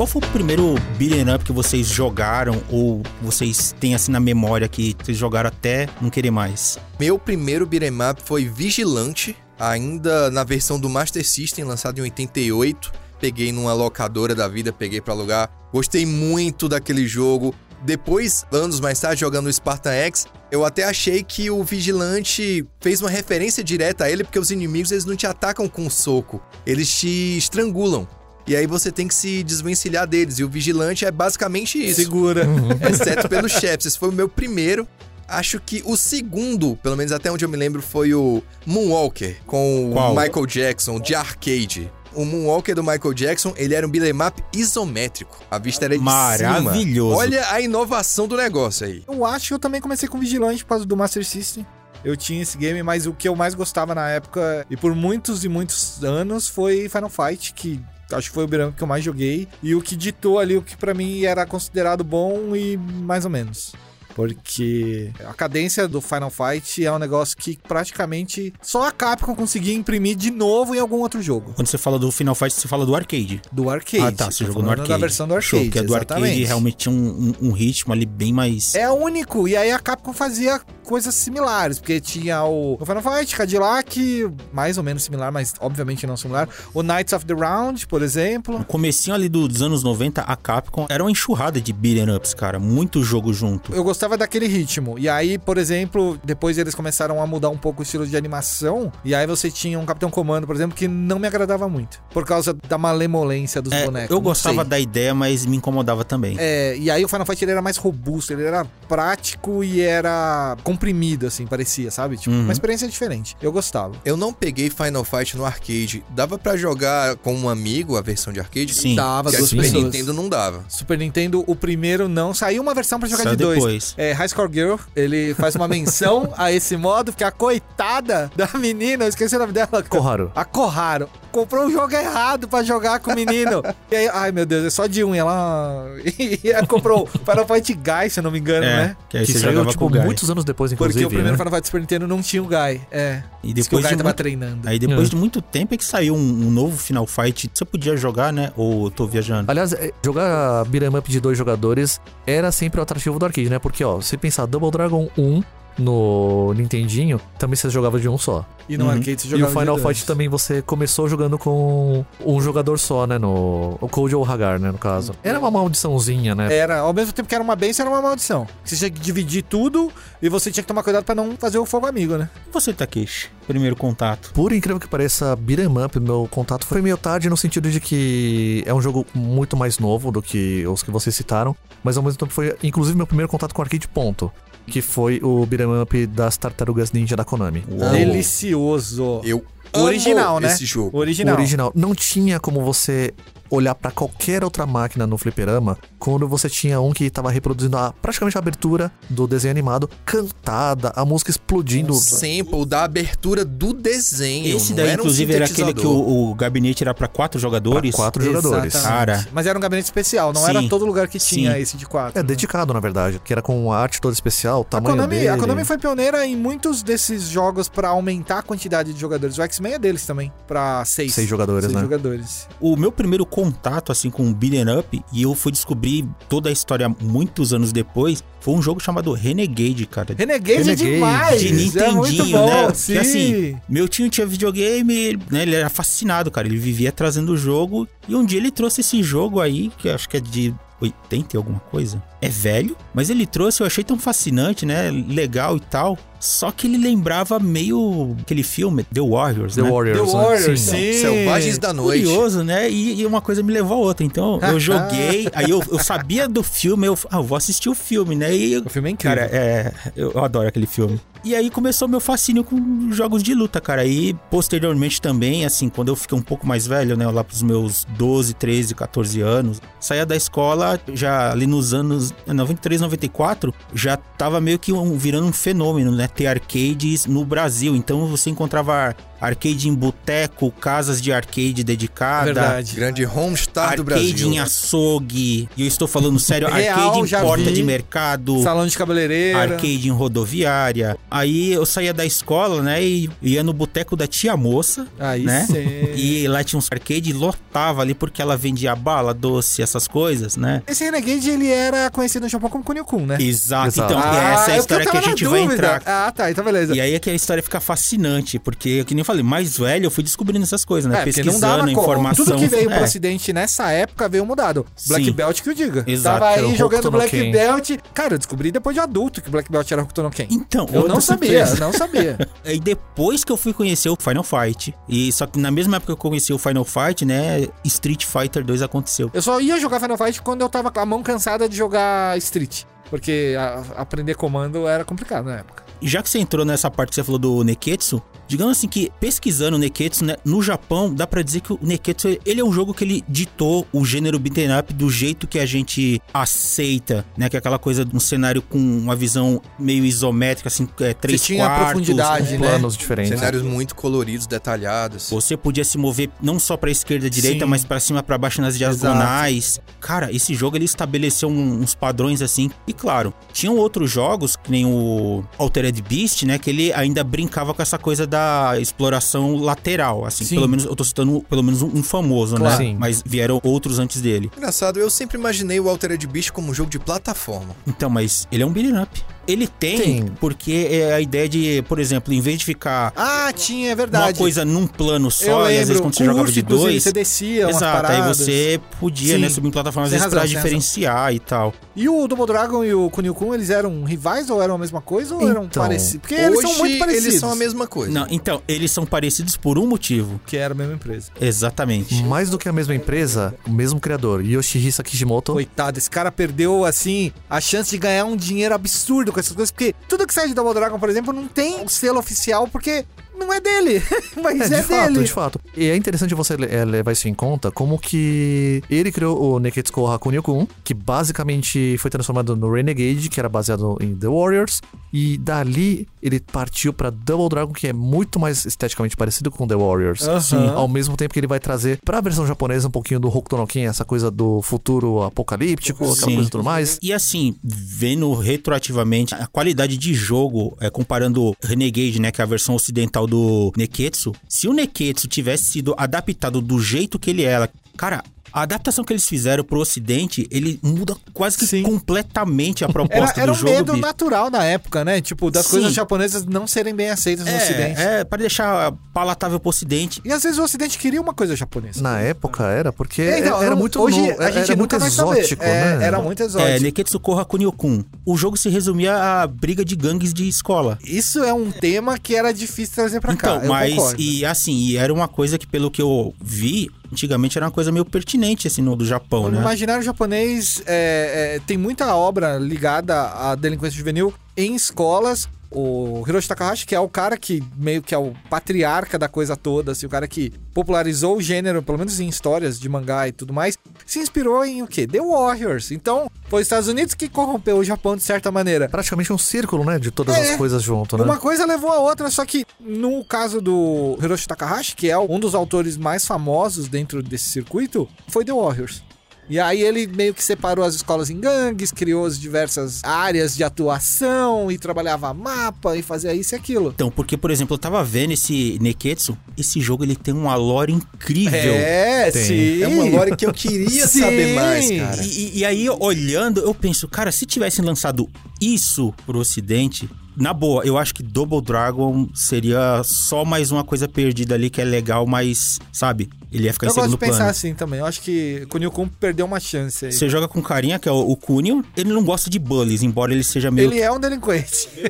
Qual foi o primeiro beat'em up que vocês jogaram ou vocês têm assim na memória que vocês jogaram até não querer mais?
Meu primeiro beat'em up foi Vigilante, ainda na versão do Master System, lançado em 88. Peguei numa locadora da vida, peguei pra alugar. Gostei muito daquele jogo. Depois, anos mais tarde, jogando o Spartan X, eu até achei que o Vigilante fez uma referência direta a ele, porque os inimigos eles não te atacam com um soco, eles te estrangulam. E aí você tem que se desvencilhar deles. E o Vigilante é basicamente isso
Segura. (laughs)
exceto pelos chefes. Esse foi o meu primeiro. Acho que o segundo, pelo menos até onde eu me lembro, foi o Moonwalker, com
Qual?
o Michael Jackson, de arcade. O Moonwalker do Michael Jackson, ele era um beat'em up isométrico. A vista era de
Maravilhoso.
cima. Olha a inovação do negócio aí.
Eu acho que eu também comecei com Vigilante por causa do Master System. Eu tinha esse game, mas o que eu mais gostava na época, e por muitos e muitos anos, foi Final Fight, que acho que foi o up que eu mais joguei. E o que ditou ali o que pra mim era considerado bom e mais ou menos. Porque a cadência do Final Fight é um negócio que praticamente só a Capcom conseguia imprimir de novo em algum outro jogo.
Quando você fala do Final Fight, você fala do arcade.
Do arcade.
ah, tá. Você jogou no arcade.
Da versão do
Show,
arcade.
que a do
exatamente.
arcade realmente tinha um, um- um ritmo ali bem mais.
É único. E aí a Capcom fazia coisas similares, porque tinha o, o Final Fight, Cadillac, mais ou menos similar, mas obviamente não similar. O Knights of the Round, por exemplo.
No comecinho ali dos anos 90, a Capcom era uma enxurrada de beat'em ups, cara. Muito jogo junto.
Eu gostava daquele ritmo. E aí, por exemplo, depois eles começaram a mudar um pouco o estilo de animação. E aí você tinha um Capitão Comando, por exemplo, que não me agradava muito. Por causa da malemolência dos
É,
bonecos.
eu gostava da ideia, mas me incomodava também.
É, e aí o Final Fight ele era mais robusto, ele era prático e era comprimido, assim, parecia, sabe? Tipo,
Uhum.
uma experiência diferente. Eu gostava.
Eu não peguei Final Fight no arcade. Dava pra jogar com um amigo a versão de arcade?
Sim.
Dava
Que a Super
pessoas.
Nintendo não dava.
Super Nintendo, o primeiro não. Saiu uma versão pra jogar
Saiu
de dois. É, High Score Girl, ele faz uma menção (laughs) a esse modo, porque a coitada da menina, eu esqueci o nome dela.
Koharu.
A Koharu. Comprou o jogo errado pra jogar com o menino. e aí, ai meu Deus, é só de um. E ela. (laughs) E ela comprou Final Fight Guy, se eu não me engano,
É,
né?
que aí
que
você
saiu,
jogava
tipo,
o
muitos anos depois,
Porque
inclusive,
o primeiro
né?
Final Fight Super Nintendo não tinha o Guy. É.
E
Diz que o
depois
Guy
de
tava
muito-
treinando.
Aí depois
É.
de muito tempo é que saiu um, um novo Final Fight. Você podia jogar, né? Ou eu tô viajando?
Aliás, é, jogar beat'em up de dois jogadores era sempre o atrativo do arcade, né? Porque, ó, se pensar Double Dragon 1 no Nintendinho, também você jogava de um só.
E no
Uhum.
arcade você
E
jogava
o Final
de
Fight
dois.
também você começou jogando com um jogador só, né? No o Code ou Hagar, né? No caso. Era uma maldiçãozinha, né?
Era, ao mesmo tempo que era uma benção, era uma maldição. Você tinha que dividir tudo e você tinha que tomar cuidado pra não fazer o fogo amigo, né?
E você, Takeshi? Primeiro contato.
Por incrível que pareça, Beat'em Up, meu contato foi meio tarde no sentido de que é um jogo muito mais novo do que os que vocês citaram, mas ao mesmo tempo foi, inclusive, meu primeiro contato com arcade, ponto. Que foi o beat'em up das Tartarugas Ninja da Konami.
Delicioso.
Eu
O
amo
original, né?
esse jogo.
O original.
O original. Não tinha como você olhar pra qualquer outra máquina no fliperama quando você tinha um que tava reproduzindo a, praticamente a abertura do desenho animado, cantada, a música explodindo.
Um sample da abertura do desenho.
Esse daí,
era um
inclusive, era aquele que o, o gabinete era pra quatro jogadores.
Pra quatro jogadores.
Cara.
Mas era um gabinete especial, não
Sim.
era todo lugar que tinha
Sim.
esse de quatro.
É
né?
dedicado, na verdade, que era com a arte toda especial, o
A
tamanho
Konami,
dele.
a Konami foi pioneira em muitos desses jogos pra aumentar a quantidade de jogadores. O X-Men é deles também, pra seis.
Seis jogadores,
Seis
né?
jogadores.
O meu primeiro contato, assim, com o Beat'em Up, e eu fui descobrir toda a história muitos anos depois, foi um jogo chamado Renegade, cara.
Renegade, é
Renegade,
demais!
de
é muito
Nintendinho,
bom,
né?
Sim.
Que assim, meu tio tinha videogame, né? Ele era fascinado, cara. Ele vivia trazendo o jogo. E um dia ele trouxe esse jogo aí, que eu acho que é de 80 e alguma coisa. É velho, mas ele trouxe, eu achei tão fascinante, né? Legal e tal. Só que ele lembrava meio aquele filme, The Warriors,
The
né?
Warriors.
The
né?
Warriors,
Sim.
sim.
Selvagens da Noite.
Curioso, né? E, e uma coisa me levou a outra. Então, eu (laughs) joguei, aí eu, eu sabia do filme, eu, ah, eu vou assistir o filme, né? E
O filme é incrível.
Cara, é. Eu, eu adoro aquele filme. E aí começou meu fascínio com jogos de luta, cara. E posteriormente também, assim, quando eu fiquei um pouco mais velho, né? Lá pros meus 12, 13, 14 anos, saía da escola, já ali nos anos 93, 94, já tava meio que um- virando um fenômeno, né? Ter arcades no Brasil. Então você encontrava arcade em boteco, casas de arcade dedicada.
Verdade.
Grande homestar do
Arcade
Brasil.
em açougue, e eu estou falando sério,
Real,
arcade em porta
vi.
de mercado,
Salão de cabeleireiro.
arcade em rodoviária. Aí eu saía da escola, né, e ia no boteco da tia moça,
Aí
né?
sim.
E lá tinha uns arcade e lotava ali porque ela vendia bala, doce, essas coisas, né?
Esse Renegade, ele era conhecido no Japão como Kunio-kun, né?
Exato.
Exato.
Então,
Ah,
essa é a história que a gente vai entrar.
Ah, tá, então beleza.
E aí é que a história fica fascinante, porque, que nem falei, mais velho eu fui descobrindo essas coisas, né?
É,
Pesquisando
não dava como.
informação.
Tudo que veio
é.
pro ocidente nessa época veio mudado. Black
Sim.
Belt que eu diga.
Exato,
Tava aí jogando Black
Ken.
Belt. Cara, eu descobri depois de adulto que Black Belt era Hokuto no Ken.
Então,
Eu não sabia, não sabia. (laughs)
Aí depois que eu fui conhecer o Final Fight, e só que na mesma época que eu conheci o Final Fight, né, Street Fighter 2 aconteceu.
Eu só ia jogar Final Fight quando eu tava com a mão cansada de jogar Street. Porque a- aprender comando era complicado na época.
E já que você entrou nessa parte que você falou do Neketsu, digamos assim que pesquisando o Neketsu, né, no Japão, dá pra dizer que o Neketsu, ele é um jogo que ele ditou o gênero beat'em up do jeito que a gente aceita, né, que é aquela coisa de um cenário com uma visão meio isométrica, assim, é, três
tinha
quartos.
profundidade,
Com
né?
planos diferentes.
Cenários muito coloridos, detalhados.
Você podia se mover não só pra esquerda e direita,
Sim.
mas pra cima, pra baixo nas diagonais. Cara, esse jogo ele estabeleceu uns padrões assim. E claro, tinham outros jogos, que nem o Altered Beast, né, que ele ainda brincava com essa coisa da exploração lateral, assim.
Sim.
Pelo menos eu tô citando pelo menos um, um famoso,
Claro.
né?
Sim.
Mas vieram outros antes dele.
Engraçado, eu sempre imaginei o Altered Beast como um jogo de plataforma.
Então, mas ele é um beat'em up. Ele tem,
Tem.
porque é a ideia de, por exemplo, em vez de ficar
Ah, tinha, é
uma
verdade.
coisa num plano só, e às vezes quando você jogava de dois,
Você descia umas
Exato, aí você podia,
Sim.
né, subir em plataformas às vezes
razão,
pra diferenciar e tal.
E o Double Dragon e o Kunio-kun, eles eram rivais ou eram a mesma coisa ou eram
Então,
parecidos? Porque eles são muito parecidos.
eles são a mesma coisa.
Não, então, eles são parecidos por um motivo.
Que era a mesma empresa.
Exatamente.
Mais do que a mesma empresa, o mesmo criador, Yoshihisa Kishimoto.
Coitado, esse cara perdeu, assim, a chance de ganhar um dinheiro absurdo com essas coisas. Porque tudo que sai de Double Dragon, por exemplo, não tem o selo oficial, porque não é dele. (laughs) Mas
É,
é,
de fato,
dele.
de fato. E é interessante você é, levar isso em conta, como que ele criou o Neketsuko Hakunyo-kun, que basicamente foi transformado no Renegade, que era baseado em The Warriors, e dali ele partiu pra Double Dragon, que é muito mais esteticamente parecido com The Warriors.
Aham.
Sim, ao mesmo tempo que ele vai trazer pra versão japonesa um pouquinho do Hokuto no Ken, essa coisa do futuro apocalíptico, aquela
Sim.
coisa e tudo mais.
E assim, vendo retroativamente a qualidade de jogo, é, comparando Renegade, né, que é a versão ocidental do Neketsu, se o Neketsu tivesse sido adaptado do jeito que ele era, cara, a adaptação que eles fizeram pro ocidente, ele muda quase que
Sim.
completamente a
Era,
proposta
era
do
um
jogo.
medo
bicho.
natural na época, né? Tipo, das
Sim.
coisas japonesas não serem bem aceitas no ocidente.
É, é, para deixar palatável pro ocidente.
E às vezes o ocidente queria uma coisa japonesa.
Na época era, porque
É, então,
era
não-
muito
hoje
no-
a gente
era muito
nunca vai saber.
exótico,
É,
né?
Era muito exótico.
É, Neketsu Koha Kunio-kun. O jogo se resumia a briga de gangues de escola.
Isso é um tema que era difícil trazer pra cá.
Então, mas
concordo.
e assim, e era uma coisa que pelo que eu vi, Antigamente era uma coisa meio pertinente, assim, no do Japão,
No
né?
imaginário japonês é, é, tem muita obra ligada à delinquência juvenil em escolas. O Hiroshi Takahashi, que é o cara que meio que é o patriarca da coisa toda, assim, o cara que popularizou o gênero, pelo menos em histórias de mangá e tudo mais, se inspirou em o quê? The Warriors. Então, foi os Estados Unidos que corrompeu o Japão de certa maneira.
Praticamente um círculo, né? De todas
É.
as coisas junto, né?
Uma coisa levou a outra, só que no caso do Hiroshi Takahashi, que é um dos autores mais famosos dentro desse circuito, foi The Warriors. E aí ele meio que separou as escolas em gangues, criou as diversas áreas de atuação e trabalhava mapa e fazia isso e aquilo.
Então, porque, por exemplo, eu tava vendo esse Neketsu, esse jogo ele tem uma lore incrível.
É,
Tem.
sim.
É uma lore que eu queria
Sim.
saber mais, cara.
E, e- e aí, olhando, eu penso, cara, se tivessem lançado isso pro ocidente, na boa, eu acho que Double Dragon seria só mais uma coisa perdida ali que é legal, mas, sabe, ele ia ficar
Eu
em
gosto
segundo
de pensar
plano.
assim também. Eu acho que Kunio Kun perdeu uma chance aí.
Você joga com carinha, que é o, o Kunio, ele não gosta de bullies, embora ele seja meio.
Ele é um delinquente. (laughs)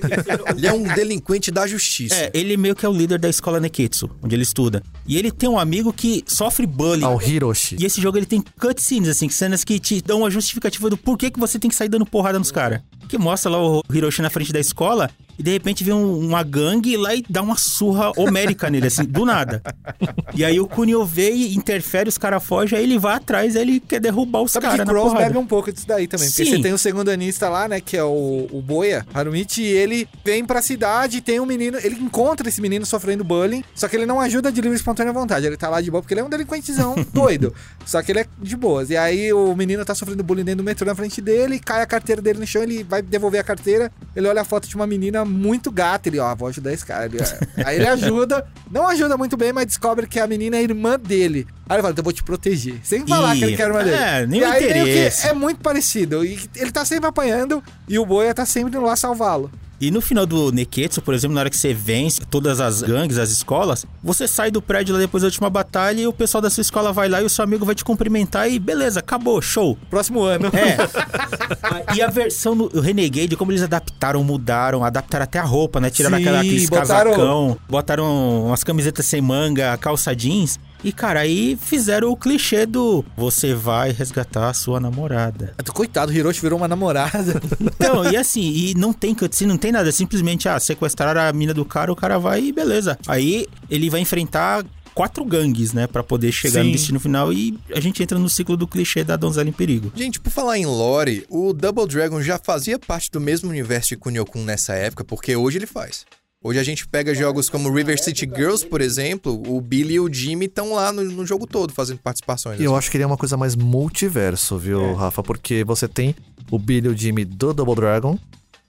Ele é um delinquente da justiça.
É, ele meio que é o líder da escola Neketsu, onde ele estuda. E ele tem um amigo que sofre bullying.
Ao Hiroshi.
E esse jogo ele tem cutscenes, assim, cenas que te dão uma justificativa do porquê que você tem que sair dando porrada nos caras. Que mostra lá o Hiroshi na frente da escola that. E de repente vem um- uma gangue lá e dá uma surra homérica nele, assim, do nada. E aí o Kunio vê e interfere, os caras fogem, aí ele vai atrás, aí ele quer derrubar os caras na
Cross bebe um pouco disso daí também. Porque
Sim.
você tem o segundo anista lá, né? Que é o, o Boia, Harumichi, e ele vem pra cidade tem um menino. Ele encontra esse menino sofrendo bullying, só que ele não ajuda de livre e espontânea vontade. Ele tá lá de boa porque ele é um delinquentezão (laughs) doido. Só que ele é de boas. E aí o menino tá sofrendo bullying dentro do metrô na frente dele, cai a carteira dele no chão, ele vai devolver a carteira. Ele olha a foto de uma menina muito gata. Ele, ó, vou ajudar esse cara. Ele, ó. aí ele ajuda, não ajuda muito bem, mas descobre que a menina é irmã dele. Aí ele fala, então eu vou te proteger. Sem falar
Ih,
que ele quer a irmã dele.
é, nem
e aí
interesse.
é muito parecido. E ele tá sempre apanhando e o Boia tá sempre indo lá salvá-lo.
E no final do Neketsu, por exemplo, na hora que você vence todas as gangues, as escolas, você sai do prédio lá depois da última batalha e o pessoal da sua escola vai lá e o seu amigo vai te cumprimentar e beleza, acabou, show.
Próximo ano.
É. (laughs) e a versão do Renegade, como eles adaptaram, mudaram, adaptaram até a roupa, né? Tiraram
Sim,
aquela, aqueles
botaram-
casacão, botaram umas camisetas sem manga, calça jeans. E, cara, aí fizeram o clichê do você vai resgatar a sua namorada.
Coitado, o Hiroshi virou uma namorada. (laughs)
Então, e assim, e não tem cutscene, não tem nada, simplesmente, ah, sequestrar a mina do cara, o cara vai e beleza. Aí ele vai enfrentar quatro gangues, né, Pra poder chegar
Sim.
no destino final e a gente entra no ciclo do clichê da donzela em perigo.
Gente, por falar em lore, o Double Dragon já fazia parte do mesmo universo de Kunio-kun nessa época, porque hoje ele faz. Hoje a gente pega jogos como River City Girls, por exemplo, o Billy e o Jimmy estão lá no, no jogo todo fazendo participações.
E eu acho que ele é uma coisa mais multiverso, viu, Rafa? Porque você tem o Billy e o Jimmy do Double Dragon.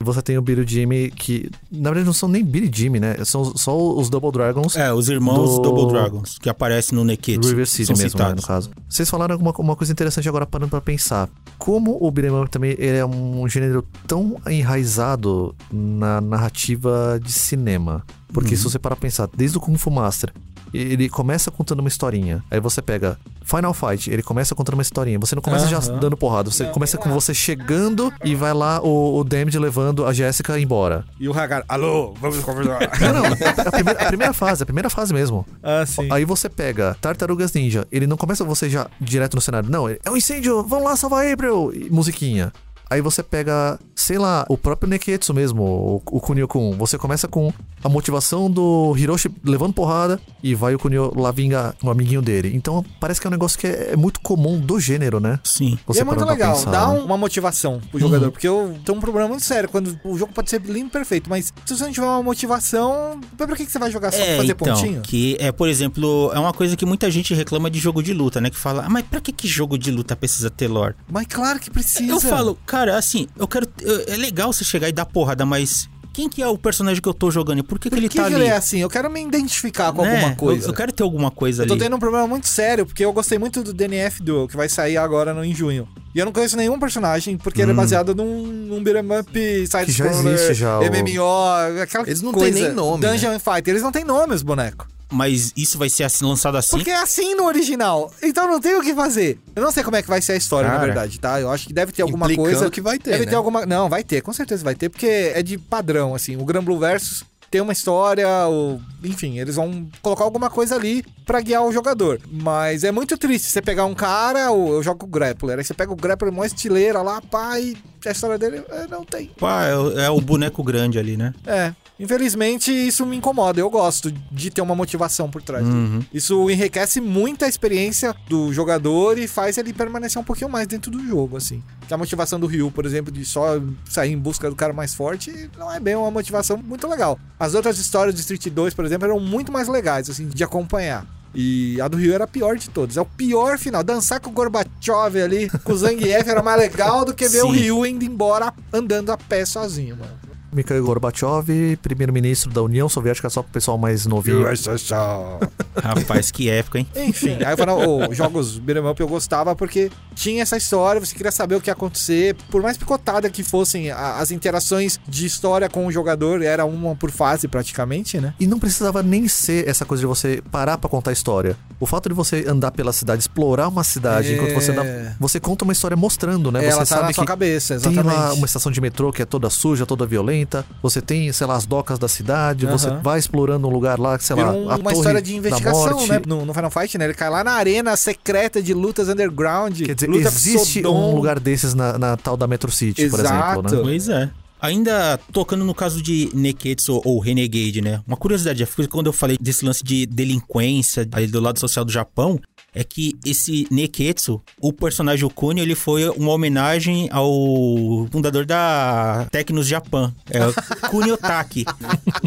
Você tem o Billy Jimmy que, na verdade, não são nem Billy Jimmy, né? São só os Double Dragons
É, os irmãos
Do-
Double Dragons, que aparecem no
do River City
são
mesmo, né, no caso. Vocês falaram uma, uma coisa interessante agora parando pra pensar. Como o Beat'em Up também ele é um gênero tão enraizado na narrativa de cinema. Porque se você parar pra pensar, desde o Kung Fu Master, ele começa contando uma historinha. Aí você pega Final Fight, ele começa contando uma historinha. Você não começa já dando porrada, você começa com você chegando e vai lá o, o Damned levando a Jéssica embora.
E o Hagar, alô, vamos conversar. (laughs)
Não, não, a primeira, a primeira fase, a primeira fase mesmo.
ah, sim.
Aí você pega Tartarugas Ninja, ele não começa você já direto no cenário, não, é um incêndio, vamos lá salvar a April, e musiquinha. Aí você pega, sei lá, o próprio Neketsu mesmo, o, o Kunio-kun. Você começa com a motivação do Hiroshi levando porrada e vai o Kunio lá vingar um amiguinho dele. Então parece que é um negócio que é, é muito comum do gênero, né?
Sim.
E
Você
é muito
pra
legal,
pensar,
dá
né?
um- uma motivação pro jogador, porque eu tenho um problema muito sério, quando o jogo pode ser limpo e perfeito, mas se você não tiver uma motivação, pra que, que você vai jogar só pra
É,
fazer
então,
pontinho?
que é, por exemplo, é uma coisa que muita gente reclama de jogo de luta, né? Que fala, ah, mas pra que, que jogo de luta precisa ter lore?
Mas claro que precisa.
Eu falo, cara, assim, eu quero. eu- É legal você chegar e dar porrada, mas quem que é o personagem que eu tô jogando e por que, que
Por
ele
que,
tá
que
ali?
ele é assim? Eu quero me identificar com
Né?
alguma coisa.
Eu, eu quero ter alguma coisa
Eu tô
ali.
tendo um problema muito sério, porque eu gostei muito do DNF Duel, que vai sair agora no, em junho. E eu não conheço nenhum personagem, porque ele é baseado num, num beat'em up,
Que já
side-scroller,
existe já o-
MMO, aquela
Eles não
coisa.
têm nem nome, né?
Dungeon Fighter, eles não têm nome, os bonecos.
Mas isso vai ser assim, lançado assim?
Porque é assim no original. Então não tem o que fazer. Eu não sei como é que vai ser a história, na
Cara.
verdade, tá? Eu acho que deve ter alguma coisa.
que vai ter,
Deve
né?
ter alguma. Não, vai ter, com certeza vai ter, porque é de padrão, assim. O Gran Blue Versus ter uma história, ou, enfim, eles vão colocar alguma coisa ali pra guiar o jogador. Mas é muito triste você pegar um cara, ou eu jogo o grappler, aí você pega o grappler mó estileira lá, pá, e a história dele é, não tem.
Pá, é, o- é o boneco grande ali, né?
É. Infelizmente, isso me incomoda. Eu gosto de ter uma motivação por trás. dele. Isso enriquece muito a experiência do jogador e faz ele permanecer um pouquinho mais dentro do jogo, assim. Que a motivação do Ryu, por exemplo, de só sair em busca do cara mais forte, não é bem uma motivação muito legal. As outras histórias de Street 2, por exemplo, eram muito mais legais, assim, de acompanhar. E a do Ryu era a pior de todas. É o pior final. Dançar com o Gorbachev ali, com o Zangief, era mais legal do que ver o
Sim.
Ryu indo embora andando a pé sozinho, mano.
Mikhail Gorbachev, primeiro-ministro da União Soviética, só pro pessoal mais novinho. (laughs)
Rapaz, que época, hein?
Enfim, aí eu falei, os jogos beat'em up eu gostava porque tinha essa história, você queria saber o que ia acontecer. Por mais picotada que fossem as interações de história com o jogador, era uma por fase praticamente, né?
E não precisava nem ser essa coisa de você parar pra contar a história. O fato de você andar pela cidade, explorar uma cidade,
É.
enquanto você dá, você conta uma história mostrando, né?
Ela
você
tá na
sabe
sua
que
cabeça,
tem
exatamente.
lá uma estação de metrô que é toda suja, toda violenta. Você tem, sei lá, as docas da cidade. Você
Aham.
vai explorando um lugar lá, sei lá,
um-
a
uma
torre
história de investigação,
morte.
né? No, no Final Fight, né? Ele cai lá na arena secreta de lutas underground.
Quer dizer,
luta
existe um lugar desses na, na tal da Metro City, por
Exato.
exemplo, né?
Pois é. Ainda tocando no caso de Neketsu ou Renegade, né? Uma curiosidade, quando eu falei desse lance de delinquência ali do lado social do Japão, é que esse Neketsu, o personagem Okuni, ele foi uma homenagem ao fundador da Tecnos Japan, é o Kuni Otaki. (laughs)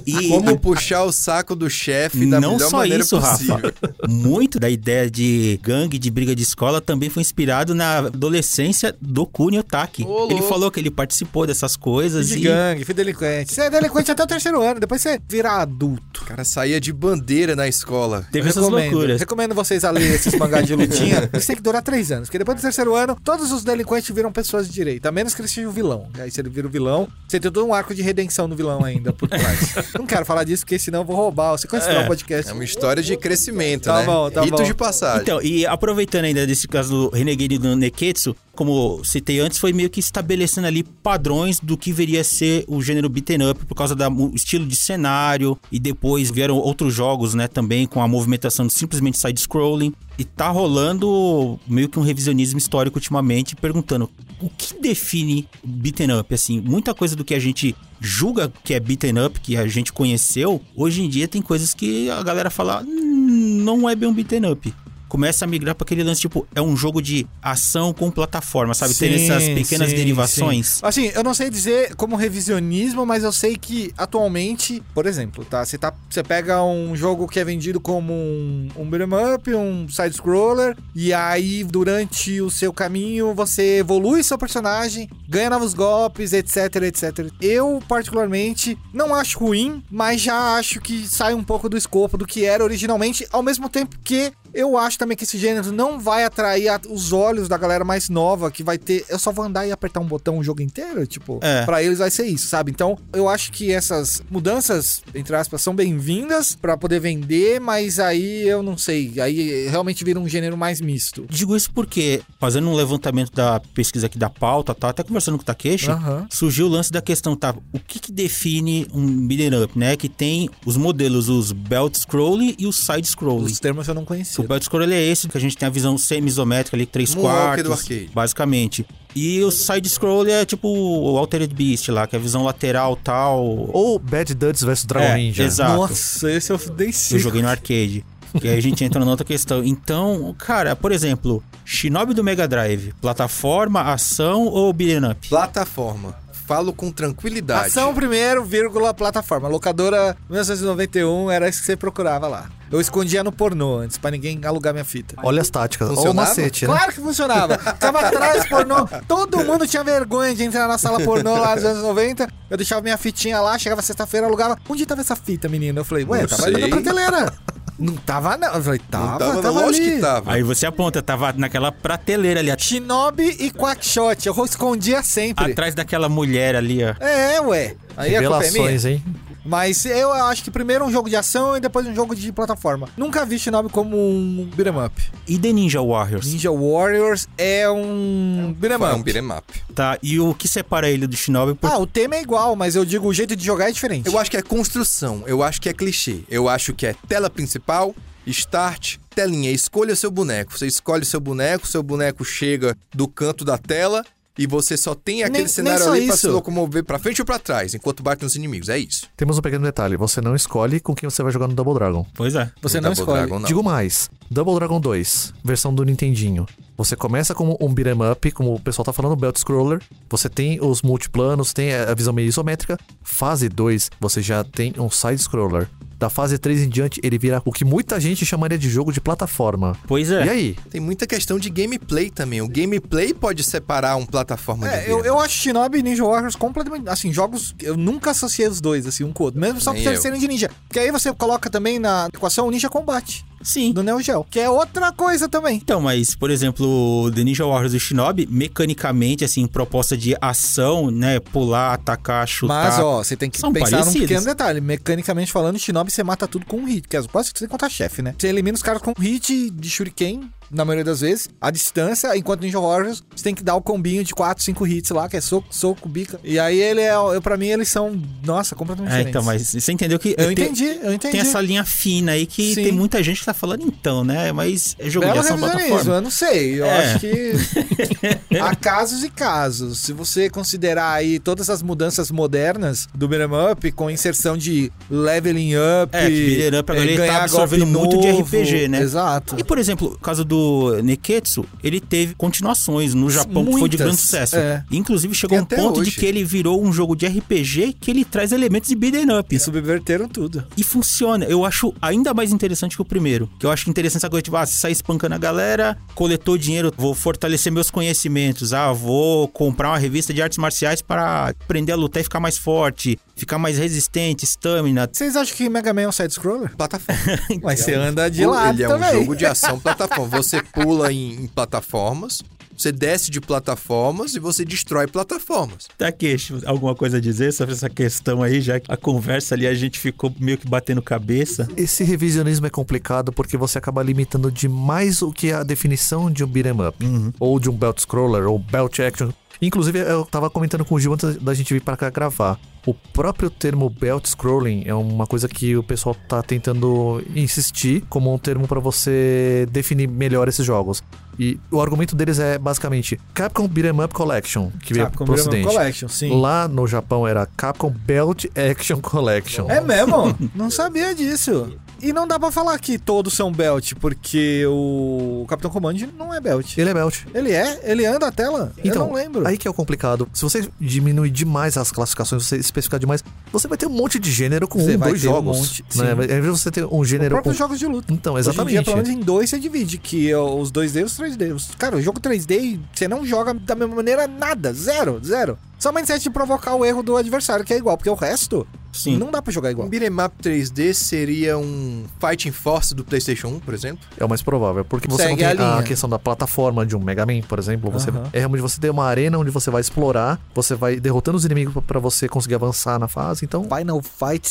E,
Como puxar o saco do chefe da
não
melhor
só
maneira
isso,
possível.
Rafa. Muito da ideia de gangue, de briga de escola, também foi inspirado na adolescência do Kuni Otaki.
Ô,
ele falou que ele participou dessas coisas
De
e...
gangue, fui delinquente. Você é delinquente até o terceiro ano, depois você vira adulto.
O cara saía de bandeira na escola.
Teve
Eu
essas
recomendo.
loucuras.
Recomendo vocês a ler esses mangás de lutinha. (laughs) Isso tem que durar três anos, porque depois do terceiro ano, todos os delinquentes viram pessoas de direita, a menos que eles sejam vilão. Aí se ele vira o vilão, você tem todo um arco de redenção no vilão ainda por trás. (laughs) Não quero falar disso, porque senão eu vou roubar. Você conhece
É.
o podcast?
É uma história de crescimento,
Tá
né?
bom, tá
Rito
bom.
de passagem.
Então, e aproveitando ainda desse caso do Renegade e do Neketsu, como citei antes, foi meio que estabelecendo ali padrões do que viria a ser o gênero beaten up por causa do estilo de cenário. E depois vieram outros jogos, né, também com a movimentação de simplesmente side-scrolling. E tá rolando meio que um revisionismo histórico ultimamente, perguntando o que define beaten up, assim, muita coisa do que a gente julga que é beaten up, que a gente conheceu, hoje em dia tem coisas que a galera fala, "Hum, não é bem um beaten up começa a migrar para aquele lance, tipo, é um jogo de ação com plataforma, sabe?
Sim,
essas pequenas
sim,
derivações.
sim. Assim, eu não sei dizer como revisionismo, mas eu sei que atualmente, por exemplo, tá? Você, tá, você pega um jogo que é vendido como um, um beat'em up, um side-scroller, e aí durante o seu caminho você evolui seu personagem, ganha novos golpes, etc, etc. Eu, particularmente, não acho ruim, mas já acho que sai um pouco do escopo do que era originalmente, ao mesmo tempo que eu acho também que esse gênero não vai atrair a- os olhos da galera mais nova, que vai ter. Eu só vou andar e apertar um botão o jogo inteiro, tipo,
É.
pra eles vai ser isso, sabe? Então, eu acho que essas mudanças, entre aspas, são bem-vindas pra poder vender, mas aí eu não sei. Aí realmente vira um gênero mais misto.
Digo isso porque, fazendo um levantamento da pesquisa aqui da pauta, tá? Até conversando com o Takeshi,
Aham.
surgiu o lance da questão, tá? O que que define um beat'em up, né? Que tem os modelos, os belt scrolling e os side scrolling.
Os termos eu não conhecia.
Belt scroll ele é esse, que a gente tem a visão semi-isométrica ali, 3
Moonwalker
quartos,
do arcade.
basicamente. E o side scroll é tipo o Altered Beast lá, que é a visão lateral tal.
Ou Bad Duds vs Dragon
É,
Ninja.
exato.
Nossa, esse eu dei
Eu joguei no arcade. E aí a gente entra na outra questão. Então, cara, por exemplo, Shinobi do Mega Drive, plataforma, ação ou beat'em up?
Plataforma. Falo com tranquilidade.
Ação primeiro, vírgula, plataforma. Locadora 1991 era isso que você procurava lá. Eu escondia no pornô antes, pra ninguém alugar minha fita.
Olha as táticas. Olha o macete, né?
Claro que funcionava. Tava atrás pornô. Todo mundo tinha vergonha de entrar na sala pornô lá nos anos 90. Eu deixava minha fitinha lá, chegava sexta-feira, alugava. Onde tava essa fita, menino? Eu falei, ué,
Não
tava ali na prateleira. Não tava, não. Eu falei, tava,
Não
tava,
tava, lógico
ali.
que tava.
Aí você aponta, tava naquela prateleira ali,
Shinobi e Quackshot. Eu escondia sempre.
atrás daquela mulher ali, ó.
É, ué. Aí a culpa é minha.
Revelações, hein?
Mas eu acho que primeiro um jogo de ação e depois um jogo de plataforma. Nunca vi Shinobi como um beat'em up.
E The Ninja Warriors?
Ninja Warriors é um beat'em
É
up.
um beat'em up.
Tá, e o que separa ele do Shinobi? Por...
Ah, o tema é igual, mas eu digo o jeito de jogar é diferente.
Eu acho que é construção, eu acho que é clichê. Eu acho que é tela principal, start, telinha, escolha seu boneco. Você escolhe seu boneco, seu boneco chega do canto da tela e você só tem aquele
nem
cenário
só
ali pra
isso.
se locomover pra frente ou pra trás, enquanto bate nos inimigos. É isso.
Temos um pequeno detalhe: você não escolhe com quem você vai jogar no Double Dragon.
Pois é.
Você
No
não
Double
escolhe.
Dragon, não.
Digo mais: Double Dragon 2, versão do Nintendinho. Você começa como um beat'em up, como o pessoal tá falando, belt scroller. Você tem os multiplanos, tem a visão meio isométrica. Fase 2, você já tem um side scroller. Da fase 3 em diante, ele vira o que muita gente chamaria de jogo de plataforma.
Pois é.
E aí?
Tem muita questão de gameplay também. O gameplay pode separar um plataforma de
É, eu,
beat'em
eu acho Shinobi e Ninja Warriors completamente. Assim, jogos. Eu nunca associei os dois, assim, um com o outro. Mesmo só por
eu.
serem de ninja. Porque aí você coloca também na equação o Ninja Combate
Sim.
do Neo Geo. Que é outra coisa também.
Então, mas, por exemplo, The Ninja Warriors e Shinobi, mecanicamente, assim, proposta de ação, né? Pular, atacar, chutar.
Mas, ó, você tem que pensar
parecidos.
num pequeno detalhe. Mecanicamente falando, Shinobi você mata tudo com um hit. Que é quase que você conta chefe, né? Você elimina os caras com um hit de shuriken. Na maioria das vezes, a distância, enquanto Ninja Warriors, você tem que dar o combinho de 4, 5 hits lá, que é soco, soco, bica. E aí ele é. Eu, pra mim, eles são, nossa, completamente
É,
diferentes.
então, mas você entendeu que.
Eu
tem-
entendi, eu entendi.
Tem essa linha fina aí que
Sim.
tem muita gente que tá falando então, né? Mas é jogo
Belo
de ação plataforma.
eu não sei. Eu
É.
acho que (laughs) há casos e casos. Se você considerar aí todas as mudanças modernas do beat'em up, com inserção de leveling up,
É, que beat'em up agora
eh,
ele tá absorvendo muito de. RPG, né?
Exato.
E, por exemplo, o caso do Neketsu, ele teve continuações no Japão que foi de
Muitas,
grande sucesso.
é.
Inclusive, chegou um ponto
hoje.
de que ele virou um jogo de RPG que ele traz elementos de beat'em up.
E subverteram tudo.
E funciona. Eu acho ainda mais interessante que o primeiro. Que eu acho interessante essa coisa, tipo, ah, você sai espancando a galera, coletou dinheiro, vou fortalecer meus conhecimentos. Ah, vou comprar uma revista de artes marciais para aprender a lutar e ficar mais forte, ficar mais resistente, stamina.
Vocês acham que Mega Man é um side-scroller?
Plataforma. (laughs)
Mas você anda de lado
Ele é
também.
um jogo de ação plataforma. Você pula em, em plataformas, você desce de plataformas e você destrói plataformas.
Takeshi, alguma coisa a dizer sobre essa questão aí, já que a conversa ali a gente ficou meio que batendo cabeça.
Esse revisionismo é complicado porque você acaba limitando demais o que é a definição de um beat'em up. Ou de um belt scroller, ou belt action. Inclusive, eu tava comentando com o Gil antes da gente vir para cá gravar. O próprio termo belt scrolling é uma coisa que o pessoal tá tentando insistir como um termo para você definir melhor esses jogos. E o argumento deles é basicamente Capcom Beat'em Up Collection, que veio
Capcom
pro ocidente.
Collection, sim.
Lá no Japão era Capcom Belt Action Collection.
É mesmo? (laughs) não sabia disso. E não dá pra falar que todos são belt, porque o Capitão Command não é belt.
Ele é belt.
Ele é? Ele anda a tela?
Então,
eu não lembro.
aí que é o complicado. Se você diminuir demais as classificações, você especificar demais, você vai ter um monte de gênero com
Você
um,
vai
dois
ter um
jogos.
monte,
né? Ao invés de você ter um
Os
gênero com...
próprios jogos de luta.
Então,
Hoje em
exatamente.
dia, pelo menos em dois você divide, que é os 2D e os 3D. Os- Cara, o jogo 3D, você não joga da mesma maneira nada. Zero, zero. Só mindset de provocar o erro do adversário, que é igual, porque o resto
Sim.
não dá pra jogar igual.
Um beat'em up 3D seria um Fighting Force do PlayStation 1, por exemplo?
É o mais provável, porque você
Segue
não
a
tem a,
linha.
questão da plataforma de um Mega Man, por exemplo. Você,
Aham.
É realmente você tem uma arena onde você vai explorar, você vai derrotando os inimigos pra- pra você conseguir avançar na fase. Então,
Final Fight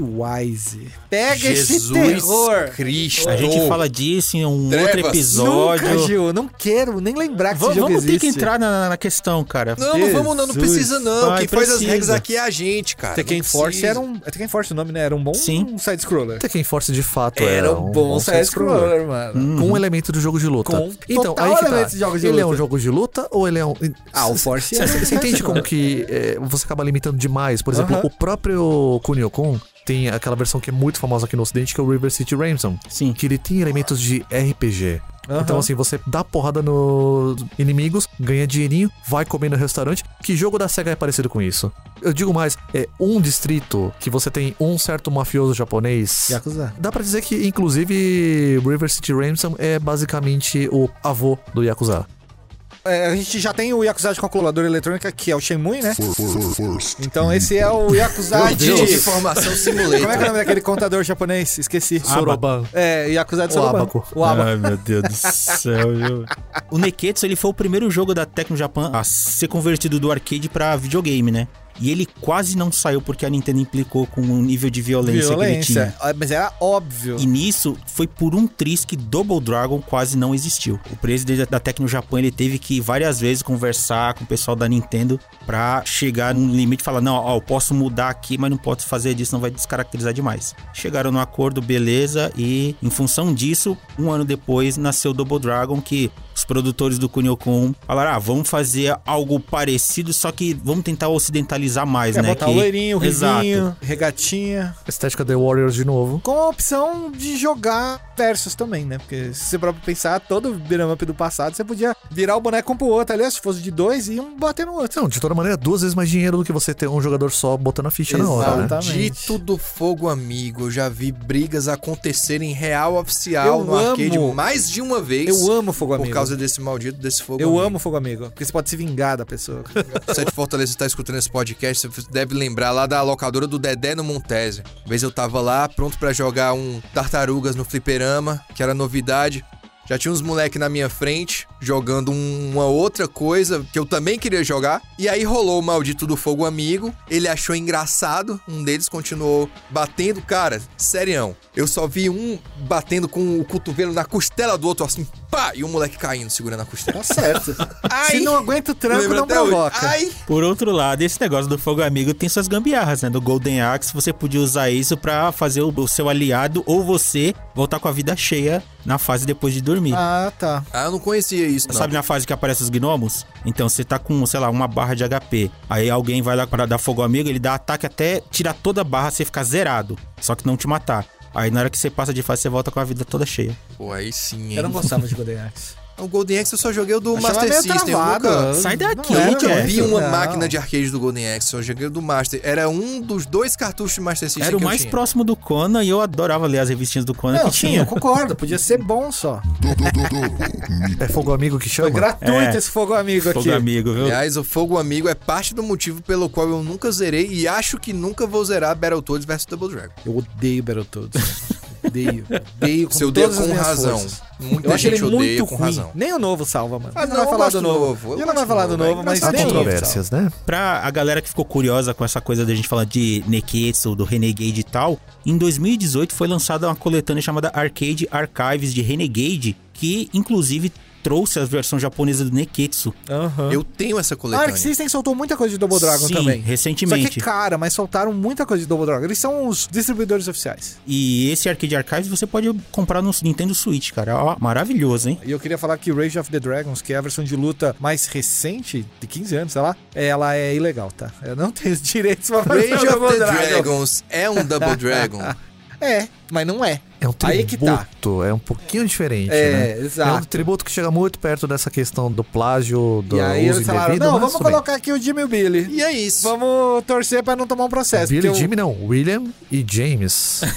Streetwise. Pega esse
Jesus
terror.
Cristo!
A gente fala disso em um
Trevas.
outro episódio.
Nunca, Gil. Não quero nem lembrar que
Va-
esse jogo
vamos ter que entrar na, na questão, cara.
Não, não vamos, não, não
Jesus.
precisa não.
Vai,
Quem faz as
precisa.
regras aqui é a gente, cara.
Tekken
Não
Force era um... É Tekken Force o nome, né? Era um bom
Sim.
side-scroller.
Tekken Force de fato
Era um bom side-scroller, mano.
Com um elemento de jogo de luta.
Com
então, aí que tá.
de jogo de
ele é
luta.
um jogo de luta ou ele é um.
Ah, o Force é.
você entende como que é, você acaba limitando demais? Por exemplo,
Aham.
o próprio Kunio-kun tem aquela versão que é muito famosa aqui no ocidente, que é o River City Ransom.
Sim.
Que ele tem elementos de RPG.
Aham.
Então, assim, você dá porrada nos inimigos, ganha dinheirinho, vai comer no restaurante. Que jogo da SEGA é parecido com isso? Eu digo mais, é um distrito que você tem um certo mafioso japonês.
Yakuza.
Dá pra dizer que, inclusive, River City Ransom é basicamente o avô do Yakuza.
É, a gente já tem o Yakuza de calculadora eletrônica, que é o Shenmue, né? Então esse é o Yakuza de...
Informação simulator.
Como é que é o nome daquele contador japonês? Esqueci.
Soroban.
É, Yakuza de
O
Soroban.
Abaco.
O Abaco.
Ai, meu Deus do céu, viu? O Neketsu, ele foi o primeiro jogo da Tecno Japan a ser convertido do arcade pra videogame, né? E ele quase não saiu porque a Nintendo implicou com o nível de violência, que ele tinha.
Ah, Mas era óbvio.
E nisso, foi por um triz que Double Dragon quase não existiu. O presidente da Tecno Japão, ele teve que várias vezes conversar com o pessoal da Nintendo pra chegar num limite e falar, não, ó, eu posso mudar aqui, mas não posso fazer disso, não vai descaracterizar demais. Chegaram no acordo, beleza, e em função disso, um ano depois, nasceu Double Dragon, que os produtores do Kunio-kun falaram, ah, vamos fazer algo parecido, só que vamos tentar ocidentalizar mais,
É,
né?
botar
que...
o loirinho, o
Exato.
rivinho, regatinha.
Estética The Warriors de novo.
Com a opção de jogar versus também, né? Porque se você for pensar, todo beat'em up do passado, você podia virar o boneco um pro outro. Aliás, se fosse de dois, iam bater no outro.
Não, de toda maneira, duas vezes mais dinheiro do que você ter um jogador só botando a ficha na hora, né?
Exatamente.
Dito do fogo amigo, eu já vi brigas acontecerem real oficial
Eu
no arcade
amo.
mais de uma vez.
Eu amo Fogo
por
Amigo.
Causa desse maldito desse fogo
Eu
amigo.
amo Fogo Amigo, porque você pode se vingar da pessoa.
Você é de Fortaleza está escutando esse podcast, você deve lembrar lá da locadora do Dedé no Montese. Uma vez eu tava lá, pronto pra jogar um Tartarugas no fliperama, que era novidade. Já tinha uns moleque na minha frente, jogando um- uma outra coisa que eu também queria jogar. E aí rolou o maldito do fogo amigo. Ele achou engraçado, um deles continuou batendo. Cara, serião. Eu só vi um batendo com o cotovelo na costela do outro, assim, pá! E o moleque caindo, segurando a costela.
Tá certo.
Ai!
Se não aguenta o tranco, não provoca.
Ai!
Por outro lado, esse negócio do fogo amigo tem suas gambiarras, né? Do Golden Axe, você podia usar isso pra fazer o, o seu aliado ou você voltar com a vida cheia na fase depois de dormir.
Ah, tá.
Ah, eu não conhecia isso, não.
Sabe na fase que aparece os gnomos? Então você tá com, sei lá, uma barra de HP. Aí alguém vai lá para dar fogo amigo, ele dá ataque até tirar toda a barra, você ficar zerado. Só que não te matar. Aí na hora que você passa de fase, você volta com a vida toda cheia.
Pô, aí sim, hein?
Eu não gostava de (laughs) Golden Axe.
O Golden Axe eu só joguei o do
Achava
Master
meio
System. Eu nunca,
Sai
Não
daqui,
eu nunca
Jeff.
vi uma
não.
máquina de arcade do Golden Axe, só joguei o do Master. Era um dos dois cartuchos de Master System
Era o
que eu
mais
tinha.
próximo do Conan e eu adorava ler as revistinhas do Conan
Não,
que
sim,
tinha.
eu concordo. Podia ser bom só.
É fogo amigo que
Foi
chama?
gratuito
É.
esse fogo amigo aqui.
Fogo amigo, viu?
Aliás, o Fogo Amigo é parte do motivo pelo qual eu nunca zerei e acho que nunca vou zerar Battletoads vs Double Dragon.
Eu odeio Battletoads. (laughs) odeio. Odeio com
Você odeia
todas as minhas
razão.
forças.
Muita
Eu acho
gente
ele
odeia
muito
com
ruim.
razão.
Nem o novo salva, mano.
Ah,
gente
não,
vai
eu
falar
gosto
do
do
novo.
novo, eu
A gente não vai falar do
novo, é
mas
engraçado.
Há
nem o novo salva.
controvérsias, né?
Pra a galera que ficou curiosa com essa coisa da gente falar de Neketsu, do Renegade e tal, em 2018 foi lançada uma coletânea chamada Arcade Archives de Renegade, que inclusive trouxe a versão japonesa do Neketsu.
Aham.
Eu tenho essa
A Arc
coletânea.
System soltou muita coisa de Double Dragon
Sim,
também. Só
recentemente.
que é cara, mas soltaram muita coisa de Double Dragon. Eles são os distribuidores oficiais.
E esse Arcade Archives você pode comprar no Nintendo Switch, cara. Ó, maravilhoso, hein?
E eu queria falar que Rage of the Dragons, que é a versão de luta mais recente, de 15 anos, sei lá, ela é ilegal, tá? Eu não (laughs) tenho os direitos pra fazer
Rage of the
Dragon.
Dragons é um Double (laughs) Dragon.
É, mas não é.
É um
Aí que tá.
tributo, é um pouquinho diferente,
É,
né? É um
exato.
tributo que chega muito perto dessa questão do plágio, do
e aí
uso
eles falaram,
indevido,
não,
mas
vamos
bem.
colocar aqui o Jimmy e o Billy.
e é isso.
Vamos torcer pra não tomar um processo.
Billy e
o-
Jimmy não, William e James. (laughs)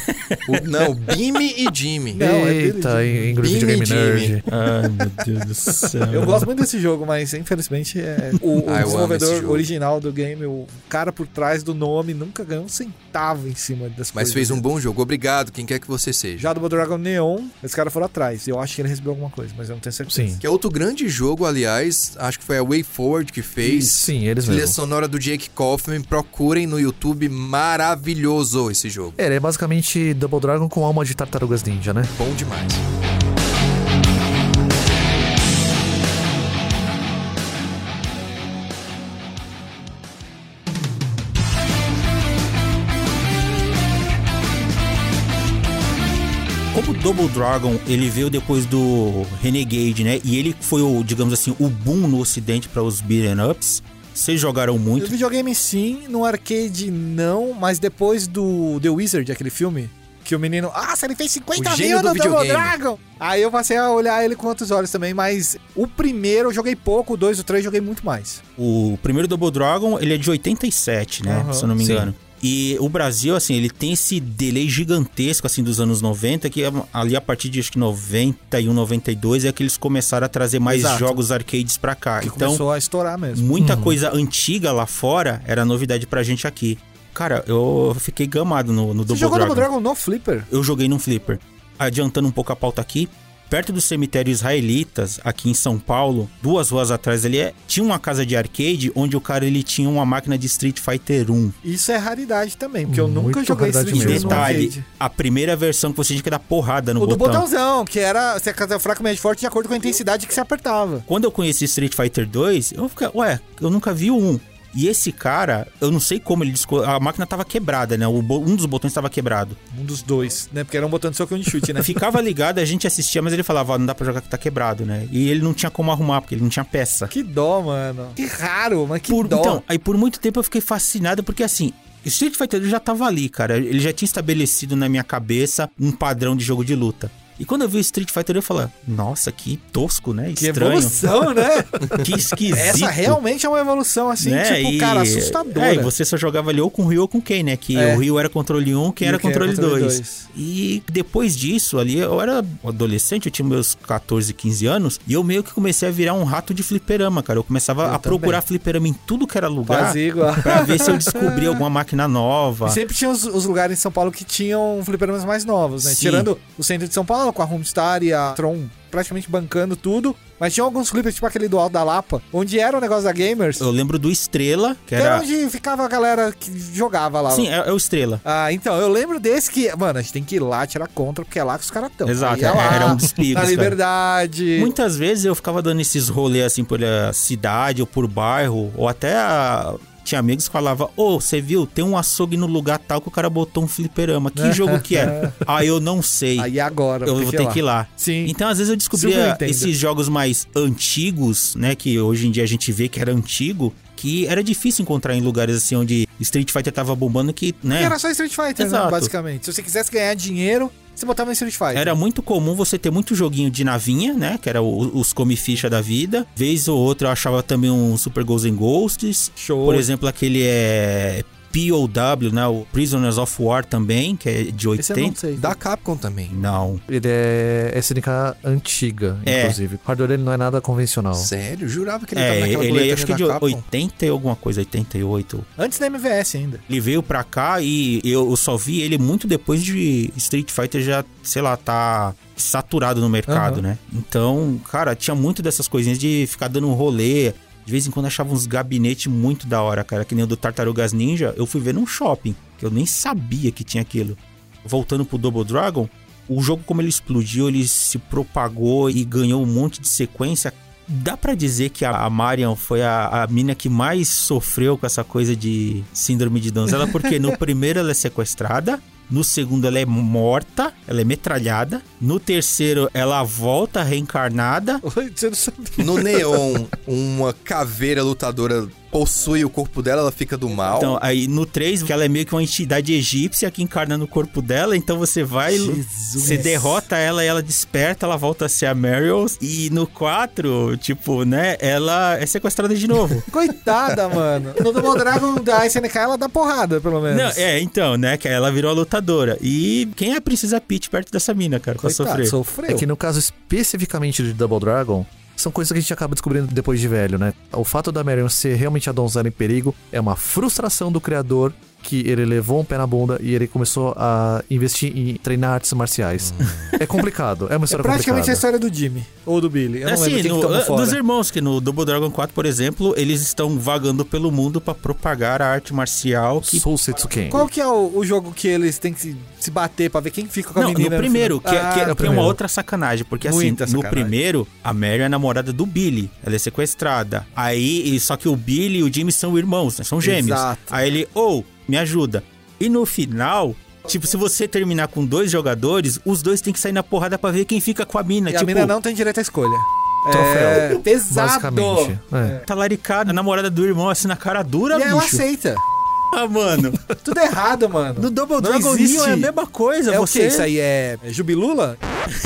O- não, Bimmy e Jimmy.
Não, é Billy
Eita,
e
em, grupo de
Billy
Game
e Jimmy.
Nerd.
Ai, meu Deus do céu.
Eu gosto muito desse jogo, mas infelizmente é (laughs) o, o
Ah, eu
desenvolvedor original do game, o cara por trás do nome, nunca ganhou um centavo em cima das
Mas
coisas.
fez um bom jogo. Obrigado, quem quer que você seja.
Já do Double Dragon Neon, esse cara foram atrás. Eu acho que ele recebeu alguma coisa, mas eu não tenho certeza.
Sim.
Que é outro grande jogo, aliás. Acho que foi a Way Forward que fez.
Sim, eles
Trilha
mesmo.
sonora do Jake Kaufman. Procurem no YouTube. Maravilhoso esse jogo.
É, ele é basicamente Double Dragon com alma de tartarugas ninja, né?
Bom demais.
Double Dragon, ele veio depois do Renegade, né? E ele foi o, digamos assim, o boom no ocidente para os beat'em ups. Vocês jogaram
No
muito.
videogame sim, no arcade não, mas depois do The Wizard, aquele filme, que o menino, ah, ele fez 50
O gênio
mil no
do
Double
videogame.
Dragon. Aí eu passei a olhar ele com outros olhos também, mas o primeiro eu joguei pouco, o dois, o três eu joguei muito mais.
O primeiro Double Dragon, ele é de 87, né?
Aham,
se eu não me
sim.
E o Brasil, assim, ele tem esse delay gigantesco, assim, dos anos 90, que é ali a partir de, acho que 91, 92, é que eles começaram a trazer mais
Exato.
jogos arcades pra cá.
Que
então,
começou a estourar mesmo.
muita coisa antiga lá fora era novidade pra gente aqui. Cara, eu fiquei gamado no, no
Você
Double
jogou
Dragon.
Double Dragon no Flipper?
Eu joguei num flipper. Adiantando um pouco a pauta aqui, perto do cemitério israelitas, aqui em São Paulo, duas ruas atrás ali, é, tinha uma casa de arcade onde o cara ele tinha uma máquina de Street Fighter 1.
Isso é raridade também, porque eu
Muito
nunca joguei Street. Fighter no
Detalhe,
arcade.
a primeira versão que você tinha que dar porrada no
O do
botão.
botãozão, que era se a casa é fraca, médio forte, de acordo com a intensidade que se apertava.
Quando eu conheci Street Fighter 2, eu fiquei, ué, eu nunca vi o 1. E esse cara, eu não sei como ele desco... A máquina tava quebrada, né? Um dos botões tava quebrado.
Um dos dois, né? Porque era um botão de soco e um de chute, né? (laughs)
Ficava ligado, a gente assistia, mas ele falava, ó, não dá pra jogar que tá quebrado, né? E ele não tinha como arrumar, porque ele não tinha peça.
que dó, mano. Que raro, mas que
Por-
dó.
Então, aí por muito tempo eu fiquei fascinado, porque assim, Street Fighter 2 já tava ali, cara. Ele já tinha estabelecido na minha cabeça um padrão de jogo de luta. E quando eu vi Street Fighter, eu falei, nossa, que tosco, né?
que
Estranho.
evolução, né? (laughs)
Que esquisito.
Essa realmente é uma evolução, assim,
né?
tipo,
E-
cara, assustadora.
É, e você só jogava ali ou com o Ryu ou com quem, né? Que
É.
o Ryu era controle 1, quem
E
era
quem era
controle
controle
2.
dois.
E depois disso, ali, eu era adolescente, eu tinha meus 14, 15 anos, e eu meio que comecei a virar um rato de fliperama, cara. Eu começava
Eu
a procurar fliperama em tudo que era lugar
Fazia igual.
pra ver se eu descobria alguma (laughs) máquina nova.
E sempre tinha os, os lugares em São Paulo que tinham fliperamas mais novos, né?
Sim.
Tirando o centro de São Paulo, com a Homestar e a Tron praticamente bancando tudo. Mas tinha alguns flippers, tipo aquele do Alto da Lapa, onde era o negócio da Gamers.
Eu lembro do Estrela, que
era
era.
onde ficava a galera que jogava lá.
Sim, é, é o Estrela.
Ah, então, eu lembro desse que, mano, a gente tem que ir lá tirar contra, porque é lá que os caras estão.
Exato,
é lá,
era um dos picos,
Na
cara.
liberdade.
Muitas vezes eu ficava dando esses rolês assim por eh, cidade ou por bairro, ou até a- tinha amigos que falavam, ô, você viu, tem um açougue no lugar tal que o cara botou um fliperama. Que (laughs) jogo que é? ah, eu não sei.
Aí agora,
eu vou ter que ir lá.
Sim.
Então, às vezes eu descobria
Nintendo.
esses jogos mais antigos, né? Que hoje em dia a gente vê que era antigo, que era difícil encontrar em lugares assim onde Street Fighter tava bombando, que, né?
Era só Street Fighter, né, basicamente. Se você quisesse ganhar dinheiro, você botava em Street Fighter.
Era muito comum você ter muito joguinho de navinha, né? Que era o- os come ficha da vida. Vez ou outra eu achava também um Super Ghosts and Ghosts.
Show.
Por exemplo, aquele é POW, né? O Prisoners of War também, que é de
Esse eu não
80.
sei.
Da Capcom também.
Não.
Ele é SNK antiga,
É.
inclusive. O hardware dele não é nada convencional.
Sério? Jurava que ele tava
É,
naquela
ele acho que
da
de
Capcom.
80 e alguma coisa, 88.
Antes da MVS ainda.
Ele veio pra cá e eu só vi ele muito depois de Street Fighter já, sei lá, tá saturado no mercado,
Aham.
né? Então, cara, tinha muito dessas coisinhas de ficar dando um rolê. De vez em quando achava uns gabinetes muito da hora, cara, que nem o do Tartarugas Ninja. Eu fui ver num shopping, que eu nem sabia que tinha aquilo. Voltando pro Double Dragon, o jogo como ele explodiu, ele se propagou e ganhou um monte de sequência. Dá pra dizer que a Marion foi a, a mina que mais sofreu com essa coisa de síndrome de donzela, porque no (laughs) primeiro ela é sequestrada, no segundo ela é morta, ela é metralhada, no terceiro ela volta reencarnada.
No Neon, uma caveira lutadora possui o corpo dela, ela fica do mal.
Então, aí no 3, que ela é meio que uma entidade egípcia que encarna no corpo dela, então você vai,
Jesus.
você derrota ela e ela desperta, ela volta a ser a Meryl. E no 4, tipo, né, ela é sequestrada de novo. (laughs)
Coitada, mano. No Double Dragon da SNK ela dá porrada, pelo menos.
Não, é, então, né, que ela virou a lutadora. E quem é a Princesa Peach perto dessa mina, cara, pra
Coitado,
sofrer?
sofreu.
É que no caso especificamente de Double Dragon, são coisas que a gente acaba descobrindo depois de velho, né? O fato da Marion ser realmente a donzela em perigo é uma frustração do criador que ele levou um pé na bunda e ele começou a investir em treinar artes marciais. É complicado, é uma
É
história
praticamente a
complicada.
história do Jimmy. Ou do Billy. Eu não
assim,
lembro
no-
que
dos irmãos, que no Double Dragon 4, por exemplo, eles estão vagando pelo mundo pra propagar a arte marcial que
Soul Setsuken.
Qual que é o, o jogo que eles têm que se, se bater pra ver quem fica com a
Não,
menina?
no primeiro, que,
final?
é- que é,
Ah,
que é
primeiro.
uma outra sacanagem, porque assim,
Muita
no
sacanagem.
primeiro, a Mary é a namorada do Billy, ela é sequestrada. Aí, só que o Billy e o Jimmy são irmãos, né? São gêmeos.
Exato.
Aí ele, ou, me ajuda. E no final, tipo, se você terminar com dois jogadores, os dois têm que sair na porrada pra ver quem fica com a mina.
E
tipo,
a mina não tem direito à escolha.
Troféu.
É, pesado.
Basicamente. É.
tá laricada, a namorada do irmão assim na cara dura,
E ela
bicho.
aceita.
Ah, mano.
Tudo errado, mano.
No Double
Não
Dragon
existe.
Neo é a mesma coisa.
É o
você...
que? Isso aí é é Jubilula?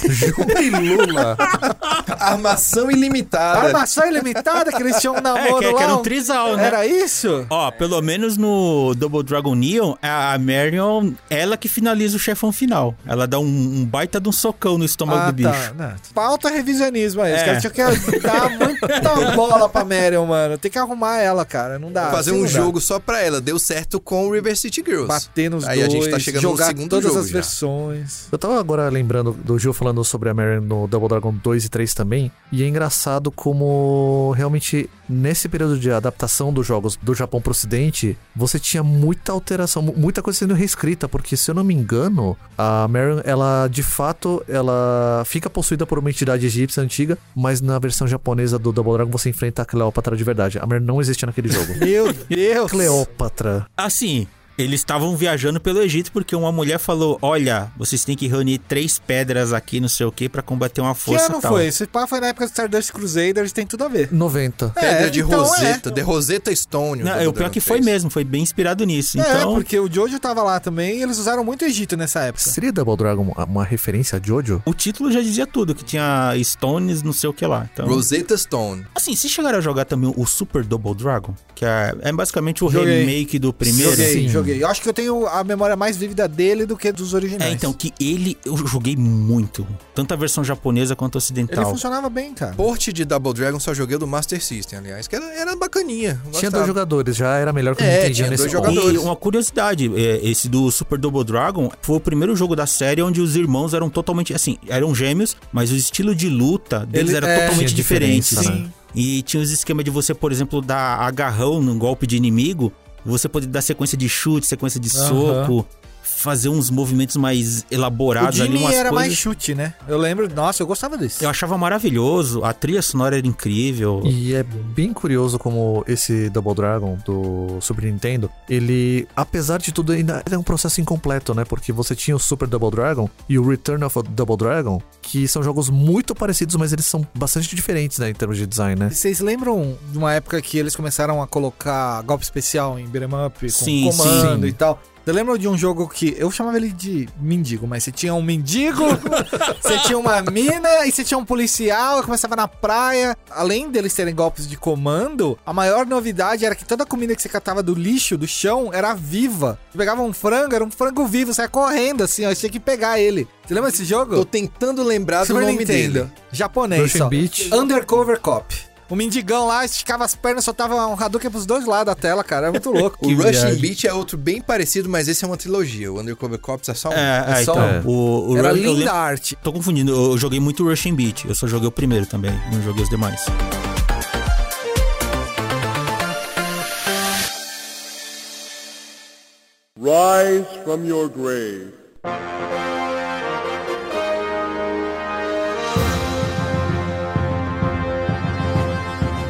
Jubilula. (laughs)
Armação ilimitada.
Armação ilimitada que eles tinham um (laughs)
É,
namoro
que, que
lá.
era um trisal, né?
Era isso?
Ó, pelo menos no Double Dragon Neon, a Marion, ela que finaliza o chefão final. Ela dá um, um baita de um socão no estômago
Ah,
do bicho.
tá. Falta revisionismo aí. Os
É.
caras tinham que dar muita (laughs) bola pra Marion, mano. Tem que arrumar ela, cara. Não dá.
Fazer
assim
um
não dá.
jogo só pra ela. Deu certo com o River City Girls.
Bater nos
Aí
dois,
a gente tá chegando no
jogar
segundo
todas
jogo
as
já.
versões.
Eu tava agora lembrando do Gil falando sobre a Marion no Double Dragon 2 e 3 também, e é engraçado como realmente nesse período de adaptação dos jogos do Japão pro ocidente, você tinha muita alteração, mu- muita coisa sendo reescrita, porque se eu não me engano, a Marion, ela de fato, ela fica possuída por uma entidade egípcia antiga, mas na versão japonesa do Double Dragon você enfrenta a Cleópatra de verdade. A Marion não existia naquele jogo. (laughs)
Meu Deus.
Cleópatra.
Assim, eles estavam viajando pelo Egito porque uma mulher falou: Olha, vocês têm que reunir três pedras aqui, não sei o que, pra combater uma
Que
força
ano
tal.
foi? Esse pá foi na época do Stardust Crusaders, tem tudo a ver.
90.
Pedra
É,
de
então
Rosetta, The Rosetta Stone.
Não, é, o pior que foi mesmo, foi bem inspirado nisso.
É,
Então,
porque o Jojo tava lá também e eles usaram muito Egito nessa época.
Seria Double Dragon uma referência a Jojo?
o título já dizia tudo, que tinha Stones, não sei o que lá. Então,
Rosetta Stone.
assim, se chegaram a jogar também o Super Double Dragon, que é, é basicamente o
Joguei.
remake do primeiro.
Joguei,
Sim.
joguei. Eu acho que eu tenho a memória mais vívida dele do que dos originais.
É, então, que ele eu joguei muito. Tanto a versão japonesa quanto a
Ele
ocidental.
funcionava bem, cara.
Porte de Double Dragon só joguei o do Master System, aliás, que era, era bacaninha.
Tinha dois jogadores, já era melhor que o
É,
Nintendinho
tinha
nesse
jogadores.
E uma curiosidade, é, esse do Super Double Dragon foi o primeiro jogo da série onde os irmãos eram totalmente, assim, eram gêmeos, mas o estilo de luta deles
Ele-
era
é,
totalmente diferente.
diferença,
assim.
né?
E tinha os esquemas de você, por exemplo, dar agarrão num golpe de inimigo, você poder dar sequência de chute, sequência de
Aham.
soco, fazer uns movimentos mais
O
elaborados ali,
Jimmy
umas
era mais
coisas.
chute, né? Eu lembro, nossa, eu gostava desse.
Eu achava maravilhoso, a trilha sonora era incrível.
E é bem curioso como esse Double Dragon do Super Nintendo, ele, apesar de tudo, ainda é um processo incompleto, né? Porque você tinha o Super Double Dragon e o Return of a Double Dragon, que são jogos muito parecidos, mas eles são bastante diferentes, né? Em termos de design, né?
Vocês lembram de uma época que eles começaram a colocar golpe especial em beat'em up, com
Sim,
comando
sim.
e tal? Eu lembro de um jogo que eu chamava ele de mendigo, mas você tinha um mendigo, (laughs) você tinha uma mina e você tinha um policial, começava na praia. Além deles terem golpes de comando, a maior novidade era que toda a comida que você catava do lixo, do chão, era viva. Você pegava um frango, era um frango vivo, você ia correndo assim, ó, você tinha que pegar ele. Você lembra desse jogo?
Tô tentando lembrar do
Super
nome
Nintendo.
dele.
Japonês,
Russian
só.
Beach.
Undercover Cop. O mendigão lá esticava as pernas, soltava um Hadouken pros dois lados da tela, cara. É muito louco. (laughs)
O Rushing. Beach é outro bem parecido, mas esse é uma trilogia. O Undercover Cops é só um.
É, é,
só
então,
um.
o, o
Era
Rush-
linda arte.
Tô confundindo, eu joguei muito Rushing Beat, eu só joguei o primeiro também, não joguei os demais.
Rise from your grave.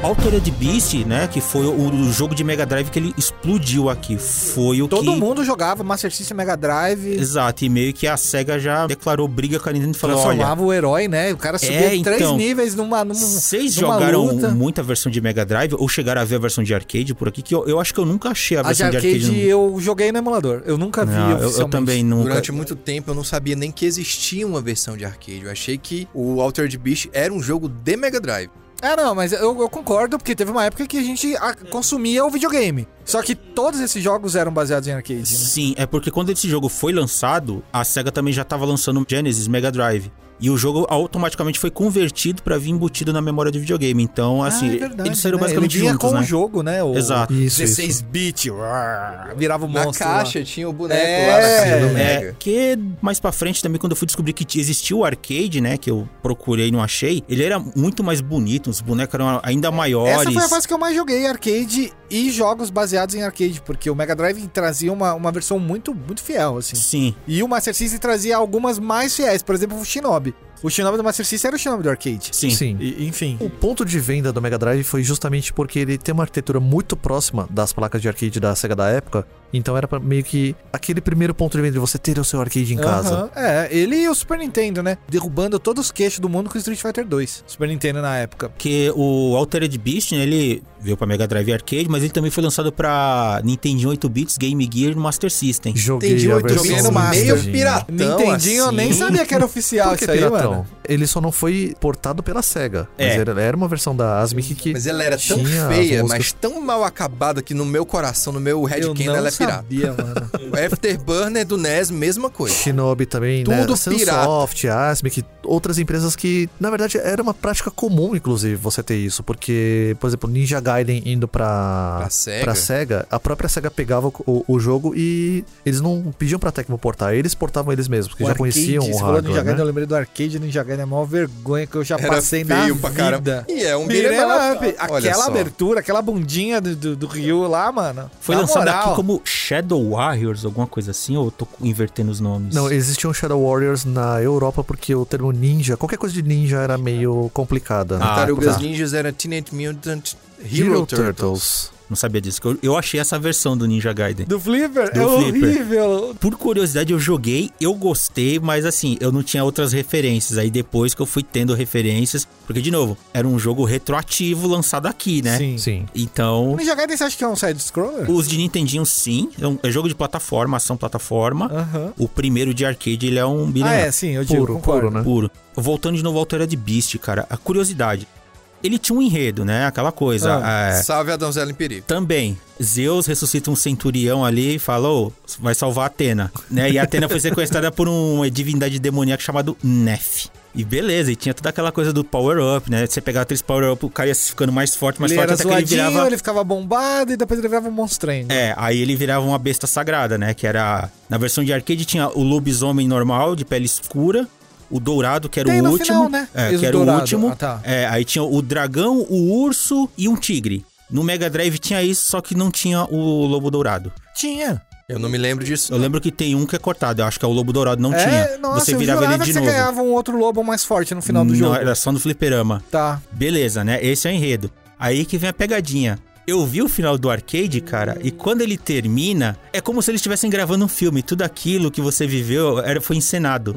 Altered Beast, né, que foi o, o jogo de Mega Drive que ele explodiu aqui, foi o
Todo
que...
mundo jogava Master System Mega Drive.
Exato, e meio que a SEGA já declarou briga com a Nintendo e falou, olha,
Transformava o herói, né? O cara subia
É,
três
então,
níveis numa, numa,
vocês jogaram
luta.
muita versão de Mega Drive ou chegaram a ver a versão de arcade por aqui? Que eu, eu acho que eu nunca achei a
A de
versão de
arcade
arcade. no-
eu joguei no emulador. Eu nunca vi
Não, eu, eu
oficialmente.
também nunca.
Durante muito tempo eu não sabia nem que existia uma versão de arcade. Eu achei que o Altered Beast era um jogo de Mega Drive.
É, não, mas eu, eu concordo, porque teve uma época que a gente ah, consumia o videogame. Só que todos esses jogos eram baseados em arcade, né?
Sim, é porque quando esse jogo foi lançado, a SEGA também já tava lançando Genesis Mega Drive. E o jogo automaticamente foi convertido pra vir embutido na memória do videogame. Então, assim,
Ah, é verdade,
eles saíram
né?
basicamente
Ele vinha
juntos,
com
né?
o jogo, né? O
Exato.
Isso,
16 bit, virava o
Na
monstro.
caixa
lá.
tinha o boneco
É,
lá na fila do
É,
Mega.
que mais pra frente também, quando eu fui descobrir que existia o arcade, né? Que eu procurei e não achei, ele era muito mais bonito, os bonecos eram ainda maiores.
Essa foi a fase que eu mais joguei arcade e jogos baseados em arcade, porque o Mega Drive trazia uma, uma versão muito, muito fiel, assim.
Sim.
E o Master System trazia algumas mais fiéis, por exemplo, o Shinobi. O Shinobi do Master System era o Shinobi do arcade.
Sim.
Sim.
E- enfim.
O ponto de venda do Mega Drive foi justamente porque ele tem uma arquitetura muito próxima das placas de arcade da Sega da época. Então era pra meio que aquele primeiro ponto de venda de você ter o seu arcade em casa.
Aham, É, ele e o Super Nintendo, né? Derrubando todos os queixos do mundo com o Street Fighter 2. Super Nintendo na época.
Porque o Altered Beast, né, ele veio pra Mega Drive Arcade, mas ele também foi lançado pra Nintendo 8 bits, Game Gear e no Master System.
Joguei
Entendi,
a
eu
versão
joguei no
Master.
meio
Nintendinho.
piratão
Nintendinho eu
assim.
nem sabia que era oficial
Por que
isso aí,
piratão?
mano.
Ele só não foi portado pela SEGA. Mas
É.
era, era uma versão da Asmic que.
Mas ela era tão feia, mas tão mal acabada que no meu coração, no meu
Eu
headcanon,
não
ela é pirata.
sabia, mano. (laughs)
O Afterburner do NES, mesma coisa.
Shinobi também,
Tudo
né?
pirata.
Sunsoft, Asmic, outras empresas que, na verdade, era uma prática comum, inclusive, você ter isso. Porque, por exemplo, Ninja Gaiden indo pra,
Pra Sega.
pra Sega, a própria Sega pegava o, o jogo e eles não pediam pra Tecmo portar, eles portavam eles mesmos, porque
O
já
arcade,
conheciam o
Ninja
hardware,
Gaiden, eu
né?
lembrei do arcade Ninja Gaiden, é a maior vergonha que eu já
Era
passei na
caramba.
vida.
E é um
beat'em up. Aquela abertura, aquela bundinha do, do, do Ryu lá, mano.
Foi
Na
lançado
moral.
aqui como Shadow Warriors, alguma coisa assim, ou eu tô invertendo os nomes?
Não, existiam Shadow Warriors na Europa porque o termo ninja, qualquer coisa de ninja era meio complicada. né?
Ah,
Tartarugas
tá.
Ninjas era Teenage Mutant Hero, Turtles.
Não sabia disso. Eu, eu achei essa versão do Ninja Gaiden.
Do Flipper?
Do
é
Flipper.
horrível.
Por curiosidade, eu joguei, eu gostei, mas assim, eu não tinha outras referências. Aí depois que eu fui tendo referências, porque, de novo, era um jogo retroativo lançado aqui, né?
Sim.
Sim.
O
Então,
Ninja Gaiden você acha que é um side-scroller?
os de Nintendinho, sim. É, um, é jogo de plataforma, ação plataforma.
Aham.
O primeiro de arcade, ele é um
Ah, é, sim, eu digo,
Puro,
concordo.
puro, né?
puro. Voltando de novo ao Altura de Beast, cara, a curiosidade. Ele tinha um enredo, né? Aquela coisa.
Ah.
é,
Salve a donzela em perigo.
Também, Zeus ressuscita um centurião ali e fala, ô, vai salvar Atena, né? E a Atena foi sequestrada por uma divindade demoníaca chamado Nef. E beleza, e tinha toda aquela coisa do power-up, né? Você pegava três power-up, o cara ia ficando mais forte, mais
ele
forte,
era
até que ele virava...
ele ficava bombado e depois ele virava um monstrengo.
É, aí ele virava uma besta sagrada, né? Que era... Na versão de arcade tinha o lobisomem normal, de pele escura, o dourado, que era
Tem
o último.
final, né?
É, que era
dourado.
o último.
Ah, tá.
É, aí tinha o dragão, o urso e um tigre. No Mega Drive tinha isso, só que não tinha o lobo dourado.
Tinha.
Eu não me lembro disso.
Eu lembro que tem um que é cortado, eu acho que é o lobo dourado, não
é,
tinha.
nossa,
você virava ele de
que
novo.
você ganhava um outro lobo mais forte no final do
não,
jogo.
era só no fliperama.
Tá.
Beleza, né? Esse é o enredo. Aí que vem a pegadinha. Eu vi o final do arcade, cara, e quando ele termina, é como se eles estivessem gravando um filme. Tudo aquilo que você viveu era, foi encenado.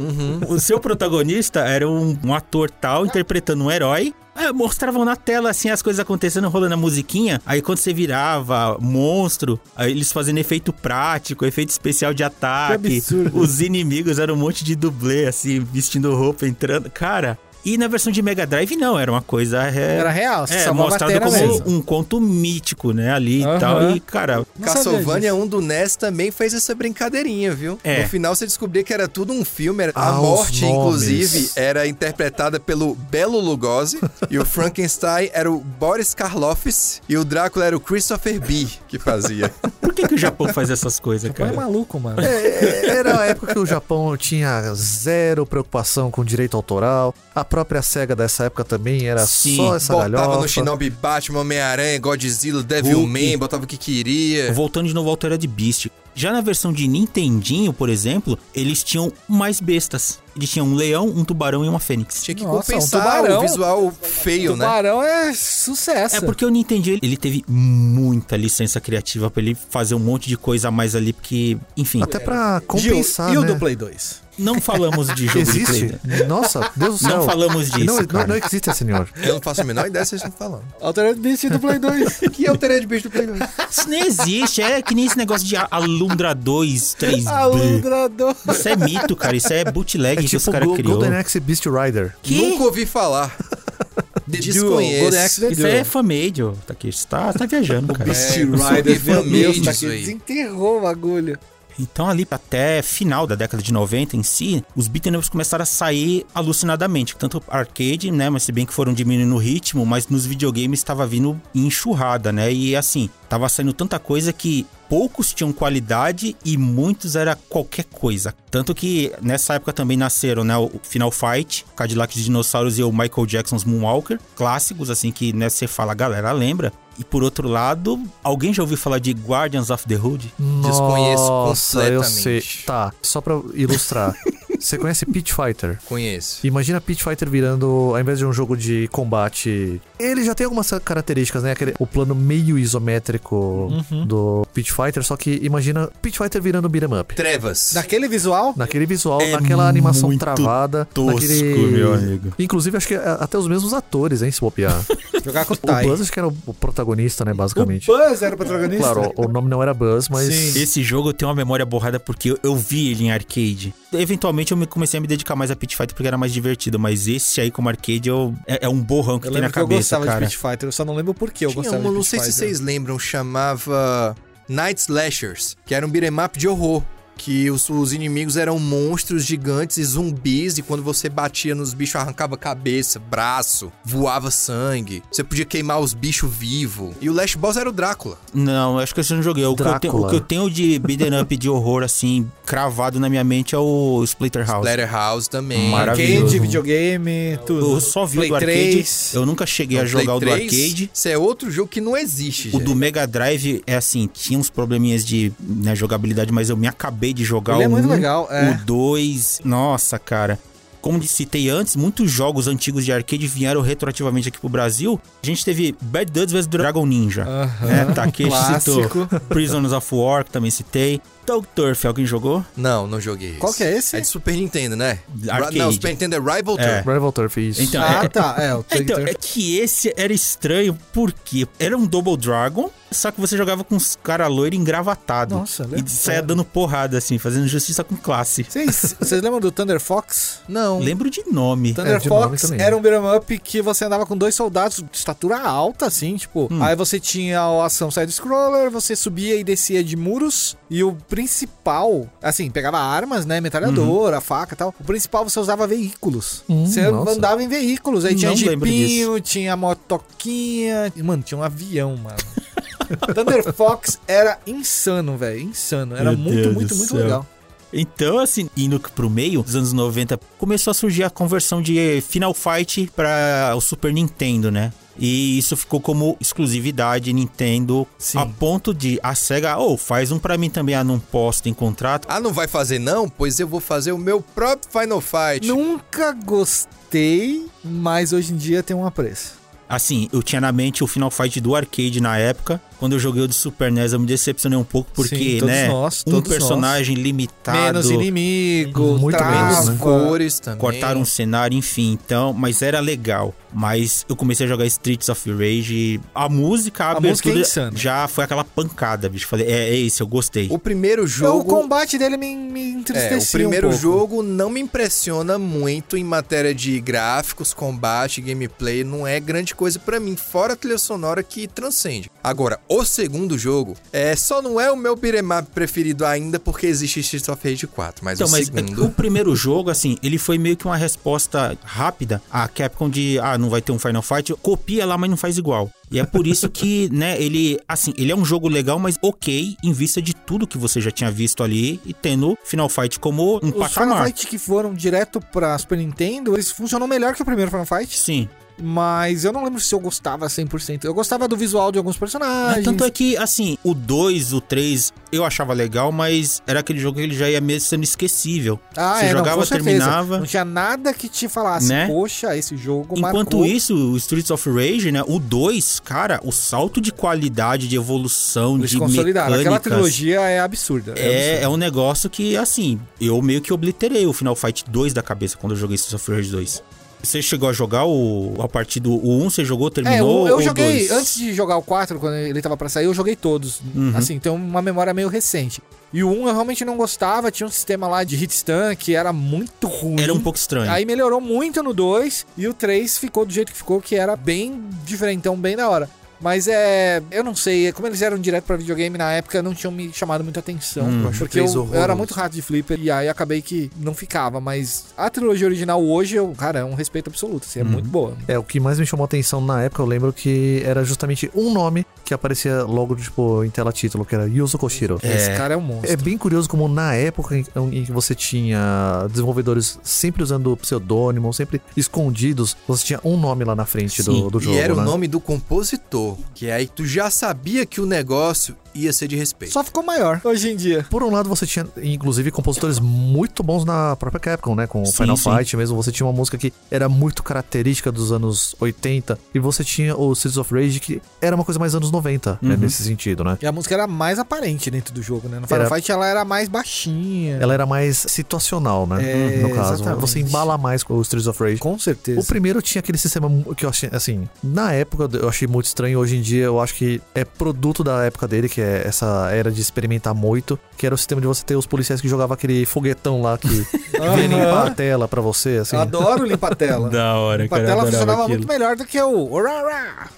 O seu protagonista era um, um ator tal interpretando um herói. É, mostravam na tela assim as coisas acontecendo, rolando a musiquinha. Aí quando você virava monstro, aí eles fazendo efeito prático, efeito especial de ataque.
absurdo.
Os inimigos eram um monte de dublê, assim, vestindo roupa, entrando. Cara. E na versão de Mega Drive, não, era uma coisa. é,
Era real,
é, mostrado como
mesmo.
um conto mítico, né? Ali
Aham.
e tal. E, cara,
Castlevania
disso.
1 do NES também fez essa brincadeirinha, viu?
É.
No final você descobria que era tudo um filme. Era...
Ah,
a morte, inclusive, era interpretada pelo Belo Lugosi. (laughs) e o Frankenstein era o Boris Karloffs. E o Drácula era o Christopher B. que fazia. (laughs)
por que, que o Japão faz essas coisas,
É
cara?
maluco, mano.
É, Era a época que o Japão tinha zero preocupação com direito autoral. A própria SEGA dessa época também era
Sim,
só essa
botava
galhofa.
no Shinobi Batman, Homem-Aranha, Godzilla, Devilman, botava o que queria.
Voltando de novo ao Altura de Beast. Já na versão de Nintendinho, por exemplo, eles tinham mais bestas. Eles tinham um leão, um tubarão e uma fênix.
Tinha que
Nossa, um
compensar
tubarão.
o visual feio, né?
Tubarão é sucesso.
É porque o Nintendinho, ele teve muita licença criativa pra ele fazer um monte de coisa a mais ali, porque, enfim,
Até pra
Gil,
compensar,
e o
né?
do Play 2?
Não falamos de jogo de
Existe?
Play.
Nossa, Deus do céu.
Não falamos disso,
Não, não, não existe, senhor.
Eu não faço a menor ideia se vocês estão falando.
Altered Beast do Play 2.
Que é de Bicho do Play 2? (laughs)
Isso nem existe, é que nem esse negócio de Alundra 2, 3B.
Alundrador.
Isso é mito, cara. Isso é bootleg
É
que os
tipo
caras criou.
Golden Axe Beast Rider.
Nunca ouvi falar. (laughs)
Golden
Desconheço.
Isso é fan-made, ó. Tá aqui, você tá, tá viajando, cara.
Beast
É,
Rider,
meu
família
Deus, tá aqui, desenterrou o bagulho.
Então ali até final da década de 90 em si, os beat'em começaram a sair alucinadamente. Tanto arcade, né, mas se bem que foram diminuindo o ritmo, mas nos videogames estava vindo enxurrada, né? E assim, tava saindo tanta coisa que poucos tinham qualidade e muitos era qualquer coisa. Tanto que nessa época também nasceram, né, o Final Fight, Cadillac de Dinossauros e o Michael Jackson's Moonwalker, clássicos assim que, né, você fala, galera lembra. E por outro lado, alguém já ouviu falar de Guardians of the Hood?
Desconheço
Nossa, eu sei.
completamente.
Tá, só pra ilustrar. (laughs) Você conhece Pit Fighter?
Conheço.
Imagina Pit Fighter virando, ao invés de um jogo de combate. Ele já tem algumas características, né? Aquele, o plano meio isométrico do Pit Fighter, só que imagina Pit Fighter virando beat'em up.
Trevas.
Naquele visual,
Naquele visual,
É
naquela animação
muito
travada.
tosco,
naquele...
meu amigo.
Inclusive, acho que é até os mesmos atores, hein, se bobear. (laughs)
jogar com o
o
Tai.
Buzz acho que era o o protagonista, né, basicamente.
O Buzz era o protagonista?
Claro, o nome não era Buzz, mas.
Sim.
Esse jogo eu tenho uma memória borrada porque eu, eu vi ele em arcade. Eventualmente eu me- comecei a me dedicar mais a Pit Fighter porque era mais divertido, mas esse aí como arcade eu, é, é um borrão que
Eu
tem na
que eu
cabeça,
gostava
cara.
de Pit Fighter, eu só não lembro por que eu
Tinha
gostava
uma,
de
não
Pit
sei se
Fighter.
vocês lembram, chamava Night Slashers, que era um beat'em up de horror. Que os, os inimigos eram monstros gigantes e zumbis, e quando você batia nos bichos, arrancava cabeça, braço, voava sangue. Você podia queimar os bichos vivos. E o Last Boss era o Drácula.
Não, acho que esse eu não joguei. O que eu, tenho,
Drácula.
o que eu tenho de beat'em up de horror, assim, cravado na minha mente é o Splinter House.
Letterhouse também.
Maravilhoso.
Arcade, videogame, tudo.
Eu só vi o
Play
do arcade.
3.
Eu nunca cheguei a jogar
Play
o do
3,
arcade.
Isso é outro jogo que não existe,
O
gente.
do Mega Drive é assim, tinha uns probleminhas de né, jogabilidade, mas eu me acabei de jogar
Ele
o
é muito
1,
legal, é.
o 2. Nossa, cara. Como citei antes, muitos jogos antigos de arcade vieram retroativamente aqui pro Brasil. A gente teve Bad Dudes vs Dragon Ninja.
Aham,
né? Takeshi citou. Prisoners of War, que também citei. Tug Turf, alguém jogou?
Não, não joguei
Qual que é esse?
É de Super Nintendo, né?
Arcade.
Não, Super Nintendo é Rival
É.
Turf.
Rival Turf, isso.
Então,
ah,
é-
tá. É, o
Então,
Tug
é que esse era estranho porque era um Double Dragon, só que você jogava com os cara loiro engravatados.
Nossa,
E
lembra?
saia dando porrada, assim, fazendo justiça com classe. (laughs)
Vocês, lembram do Thunder Fox?
Não.
Lembro de nome.
Thunder
de nome
Fox
também.
era um beat'em up que você andava com dois soldados de estatura alta, assim, tipo.
Hum.
Aí você tinha a ação side-scroller, você subia e descia de muros. E o principal, assim, pegava armas, né? Metralhadora, faca e tal. O principal você usava veículos.
Hum,
você
nossa.
andava em veículos. Aí tinha jipinho, tinha motoquinha. E, Mano, tinha um avião, mano. (laughs) Thunder Fox era insano, velho. Insano. Era
Meu
muito,
Deus
muito, muito
céu.
legal.
Então, assim, indo pro meio dos anos 90, começou a surgir a conversão de Final Fight para o Super Nintendo, né? E isso ficou como exclusividade Nintendo,
Sim.
a ponto de a SEGA, oh, faz um pra mim também, ah, não posso, tem contrato.
Ah, não vai fazer não? Pois eu vou fazer o meu próprio Final Fight.
Nunca gostei, mas hoje em dia tem um apreço.
Assim, eu tinha na mente o Final Fight do arcade na época. Quando eu joguei o do Super NES, eu me decepcionei um pouco, porque,
Sim, todos
né?
nós,
um personagem limitado.
Menos inimigo,
Muito menos, né?
Cores também.
Cortaram um cenário, enfim, então, mas era legal. Mas eu comecei a jogar Streets of Rage. A música, a,
A música é
já foi aquela pancada, bicho. Falei, é, é esse, eu gostei.
O primeiro
O
jogo...
combate dele me, me
É,
entristecia
o primeiro
um pouco.
jogo não me impressiona muito em matéria de gráficos, combate, gameplay, não é grande coisa pra mim, fora a trilha sonora que transcende. Agora, o segundo jogo é só não é o meu beat'em preferido ainda porque existe Streets of Rage 4, mas
Então,
o
mas
segundo...
o primeiro jogo, assim, ele foi meio que uma resposta rápida à Capcom de, ah, não vai ter um Final Fight, copia lá, mas não faz igual. E é por isso que, (laughs) né, ele, assim, ele é um jogo legal, mas ok, em vista de tudo que você já tinha visto ali e tendo Final Fight como um
Os Final
patamar.
Fight que foram direto pra Super Nintendo, eles funcionam melhor que o primeiro Final Fight.
Sim.
Mas eu não lembro se eu gostava 100%. Eu gostava do visual de alguns personagens.
Mas tanto é que, assim, o 2, o 3, eu achava legal, mas era aquele jogo que ele já ia mesmo sendo esquecível.
Ah,
Você
é, não,
jogava,
certeza.
terminava.
Não tinha nada que te falasse,
Né?
poxa, esse jogo
Enquanto
marcou.
isso, o Streets of Rage, né? O 2, cara, o salto de qualidade, de evolução,
Eles
de
consolidaram. Aquela
mecânicas...
trilogia é absurda.
É, é um negócio que, assim, eu meio que obliterei o Final Fight 2 da cabeça quando eu joguei Streets of Rage 2. Você chegou a jogar o a partir do o 1, você jogou,
É,
terminou?
eu, eu
ou
joguei,
dois?
antes de jogar o 4, quando ele tava pra sair, eu joguei todos.
Uhum.
Assim, tem uma memória meio recente. E o 1 eu realmente não gostava, tinha um sistema lá de hitstun que era muito ruim.
Era um pouco estranho.
Aí melhorou muito no 2 e o 3 ficou do jeito que ficou, que era bem diferentão, bem da hora. Mas é. Eu não sei, como eles eram direto pra videogame na época, não tinham me chamado muita atenção.
Hum,
eu
porque eu, eu era muito rato de flipper e aí acabei que não ficava. Mas a trilogia original hoje, eu, cara, é um respeito absoluto. Assim, é
Uhum.
muito boa.
É, o que mais me chamou a atenção na época, eu lembro que era justamente um nome que aparecia logo, tipo, em tela título, que era Yuzo Koshiro.
Esse cara é um monstro.
É bem curioso como na época em, em que você tinha desenvolvedores sempre usando pseudônimo, sempre escondidos, você tinha um nome lá na frente
Sim,
do, do jogo,
e era
né?
o nome do compositor, que aí tu já sabia que o negócio ia ser de respeito.
Só ficou maior hoje em dia.
Por um lado, você tinha, inclusive, compositores muito bons na própria Capcom, né? Com o
Sim,
Final
sim.
Fight mesmo. Você tinha uma música que era muito característica dos anos 80. E você tinha o Streets of Rage, que era uma coisa mais anos 90, né?
Uhum.
Nesse sentido, né?
E a música era mais aparente dentro do jogo, né? No Final
Era-
Fight ela era mais baixinha.
Ela era mais situacional, né?
É,
no caso.
exatamente.
Você embala mais com o Streets of Rage.
Com certeza.
O primeiro tinha aquele sistema que eu achei, assim, na época eu achei muito estranho, hoje em dia eu acho que é produto da época dele, que que é essa era de experimentar muito, que era o sistema de você ter os policiais que jogavam aquele foguetão lá que (laughs) vinha limpar a tela pra você, assim.
Eu adoro limpar a tela. (laughs)
Da hora,
Limpar a
cara. eu
tela funcionava
aquilo.
muito melhor do que o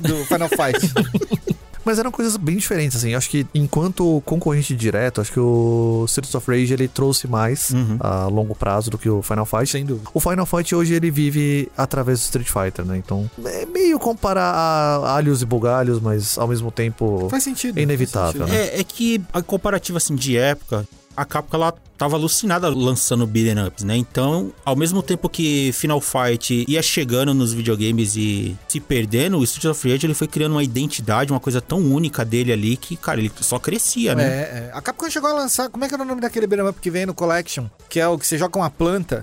do Final Fight. (laughs)
Mas eram coisas bem diferentes, assim. Acho que enquanto concorrente direto, acho que o Streets of Rage ele trouxe mais
Uhum.
a longo prazo do que o Final Fight.
Sem dúvida.
O Final Fight hoje ele vive através do Street Fighter, né? Então é meio comparar a alhos e bugalhos, mas ao mesmo tempo
Faz sentido.
É inevitável,
faz sentido.
É, é que a comparativa assim de época, a Capcom ela tava alucinada lançando beat'em ups, né? Então, ao mesmo tempo que Final Fight ia chegando nos videogames e se perdendo, o Street of Rage ele foi criando uma identidade, uma coisa tão única dele ali que, cara, ele só crescia, né?
É, é. A Capcom chegou a lançar. Como é que era o nome daquele beat'em up que vem no Collection? Que é o que você joga uma planta.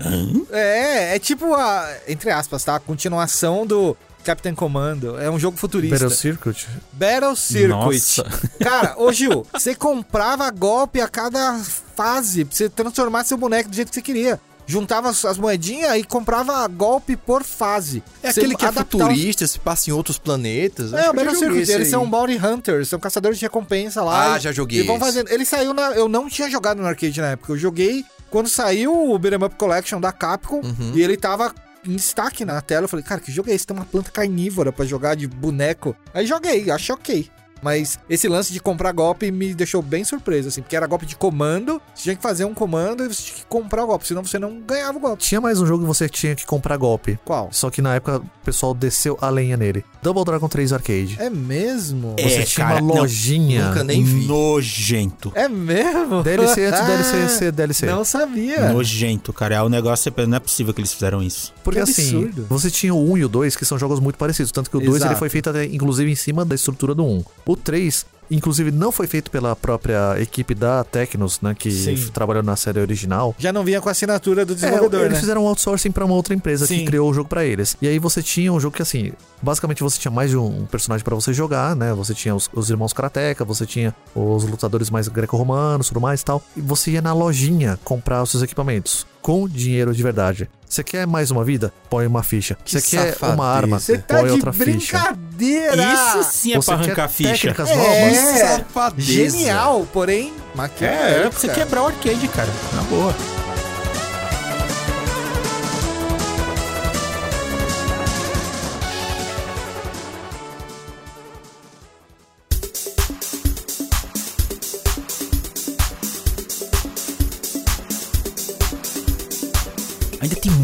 É, é tipo a. Entre aspas, tá? A continuação do Captain Commando. É um jogo futurista.
Battle Circuit.
Battle Circuit.
Nossa. (laughs)
Cara, ô Gil, você comprava golpe a cada fase pra você transformar seu boneco do jeito que você queria. Juntava as as moedinhas e comprava golpe por fase.
É
Você
aquele que é
adaptava os-
futurista, se passa em outros planetas.
É, o Battle Circuit, eles
aí.
são bounty hunters, são caçadores de recompensa lá.
Ah,
e-
já joguei
E vão fazendo. Ele saiu na. Eu não tinha jogado no arcade na época. Eu joguei quando saiu o Beat'em Up Collection da Capcom
Uhum.
e ele tava em destaque na tela. Eu falei, cara, que jogo é esse? Tem uma planta carnívora pra jogar de boneco. Aí joguei, achei ok. Mas esse lance de comprar golpe me deixou bem surpreso, assim, porque era golpe de comando, você tinha que fazer um comando e você tinha que comprar o golpe, senão você não ganhava o golpe.
Tinha mais um jogo que você tinha que comprar golpe.
Qual?
Só que na época o pessoal desceu a lenha nele. Double Dragon 3 Arcade.
É mesmo?
É,
Você tinha
cara,
uma
não,
lojinha.
Nunca nem vi.
Nojento.
É mesmo?
DLC antes DLC ser (laughs) DLC.
Não sabia.
Nojento, cara. É o negócio, você pensa, não é possível que eles fizeram isso.
Porque
Que
assim,
absurdo.
você tinha o 1 e o 2, que são jogos muito parecidos. Tanto que o 2 ele foi feito até, inclusive, em cima da estrutura do 1. O 3, inclusive, não foi feito pela própria equipe da Tecnos, né? Que
Sim.
trabalhou na série original.
Já não vinha com a assinatura do
É,
desenvolvedor,
eles
né?
fizeram um outsourcing pra uma outra empresa
Sim.
que criou o jogo pra eles. E aí você tinha um jogo que assim, basicamente você tinha mais de um personagem pra você jogar, né? Você tinha os, os irmãos Karateka, você tinha os lutadores mais greco-romanos, tudo mais e tal. E você ia na lojinha comprar os seus equipamentos com dinheiro de verdade. Você quer mais uma vida? Põe uma ficha.
Que
Você quer
safadeza.
uma arma?
Você tá
Põe
de
outra ficha.
brincadeira!
Isso sim é
Você
pra
quer
arrancar ficha.
técnicas
É.
novas?
Safadeza.
Genial, porém,
É,
maquiavélico,
é pra você quebrar o arcade, cara. Na boa.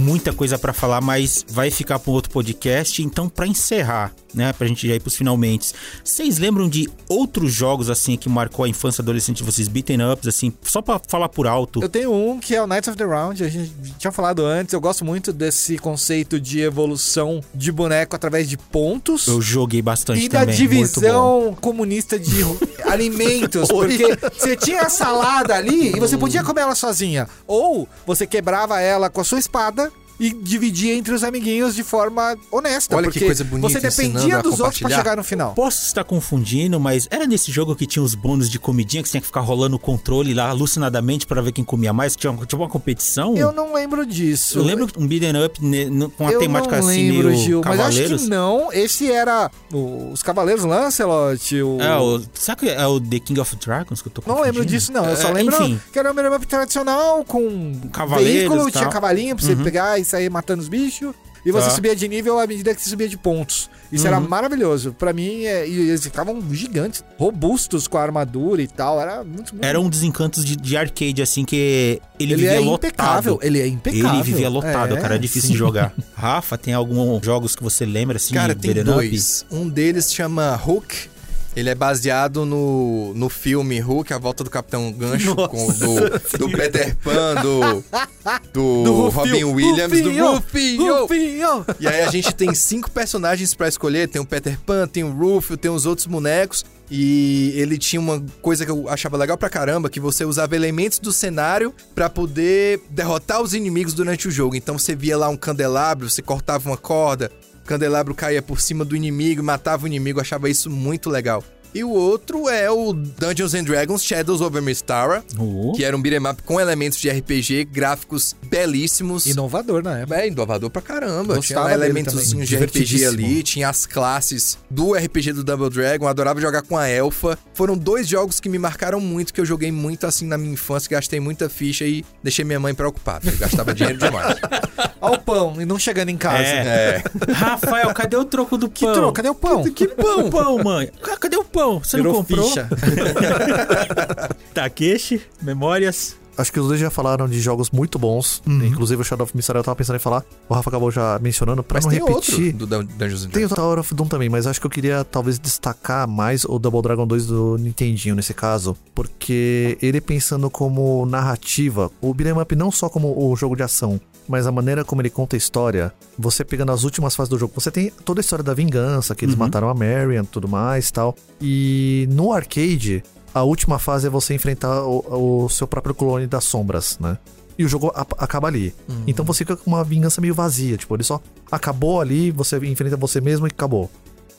Muita coisa pra falar, mas vai ficar para um outro podcast. Então, pra encerrar, né, pra gente já ir pros finalmente. Vocês lembram de outros jogos assim que marcou a infância e adolescente de vocês, beaten ups assim, só pra falar por alto?
Eu tenho um que é o Knights of the Round, a gente tinha falado antes, eu gosto muito desse conceito de evolução de boneco através de pontos.
Eu joguei bastante
E da
também.
divisão comunista de (laughs) alimentos, porque você tinha a salada ali e você podia comer ela sozinha. Ou você quebrava ela com a sua espada e dividia entre os amiguinhos de forma honesta.
Olha que
porque
coisa bonita,
Você dependia
a
dos outros pra
compartilhar.
chegar no final.
Posso estar confundindo, mas era nesse jogo que tinha os bônus de comidinha que você tinha que ficar rolando o controle lá alucinadamente pra ver quem comia mais? Tinha, tinha uma competição?
Eu não lembro disso.
Eu lembro um beat'em up ne- no- com uma
eu
temática
não
assim
lembro,
meio
Gil, mas acho que não. Esse era o- os Cavaleiros Lancelot, o...
É, o, será que é o The King of Dragons que eu tô
Não
confundindo?
lembro disso, não. Eu só
É,
lembro
Enfim,
que era um beat'em up tradicional com
Cavaleiros
veículo, tinha cavalinho pra você
Uhum.
pegar e sair matando os bichos. E você
Tá.
subia de nível à medida que você subia de pontos. Isso era
Uhum.
maravilhoso. Pra mim, é, e eles ficavam gigantes, robustos com a armadura e tal. Era muito, muito
era um dos encantos de, de arcade, assim, que ele,
Ele
vivia
é
lotado.
impecável. Ele é impecável.
Ele vivia lotado,
É,
cara, era difícil de jogar. (laughs) Rafa, tem alguns jogos que você lembra, assim,
Cara,
de
tem
beat'em up?
dois. Um deles chama Hook. Ele é baseado no, no filme Hook, A Volta do Capitão Gancho, com, do, do Peter Pan, do, do,
Do Rufio.
Robin Williams,
Rufio.
do Rufio.
Rufio!
E aí a gente tem cinco personagens pra escolher. Tem o Peter Pan, tem o Rufio, tem os outros bonecos. E ele tinha uma coisa que eu achava legal pra caramba, que você usava elementos do cenário pra poder derrotar os inimigos durante o jogo. Então você via lá um candelabro, você cortava uma corda, candelabro caía por cima do inimigo e matava o inimigo. Achava isso muito legal. E o outro é o Dungeons and Dragons Shadows over Mystara,
Oh.
que era um beat'em up com elementos de RPG, gráficos belíssimos.
Inovador na época.
É, inovador pra caramba.
Gostava
tinha elementos
também.
de RPG ali, tinha as classes do RPG do Double Dragon, adorava jogar com a Elfa. Foram dois jogos que me marcaram muito, que eu joguei muito assim na minha infância, gastei muita ficha e deixei minha mãe preocupada. Eu gastava dinheiro demais. (laughs)
Ó o pão e não chegando em casa.
É.
É.
Rafael, cadê o troco do
Que
pão?
troco? Cadê o pão?
Que pão, (laughs) pão, mãe? Ca- Cadê o pão? Você
Virou
não comprou?
ficha. (laughs)
Takeshi, memórias.
Acho que os dois já falaram de jogos muito bons.
Uhum.
Inclusive o Shadow of Mistara eu tava pensando em falar. O Rafa acabou já mencionando. Pra
Mas
não
tem
repetir.
outro do Dun- Dungeons and
Tem
Dragons.
o Tower of Doom também, mas acho que eu queria talvez destacar mais o Double Dragon 2 do Nintendinho nesse caso, porque ele pensando como narrativa, o beat'em up não só como o jogo de ação, mas a maneira como ele conta a história, você pegando as últimas fases do jogo, você tem toda a história da vingança, que eles
Uhum.
mataram a Marion, tudo mais, tal. E no arcade, a última fase é você enfrentar o, o seu próprio clone das sombras, né? E o jogo a- acaba ali. Então você fica com uma vingança meio vazia. Tipo, ele só acabou ali, você enfrenta você mesmo e acabou.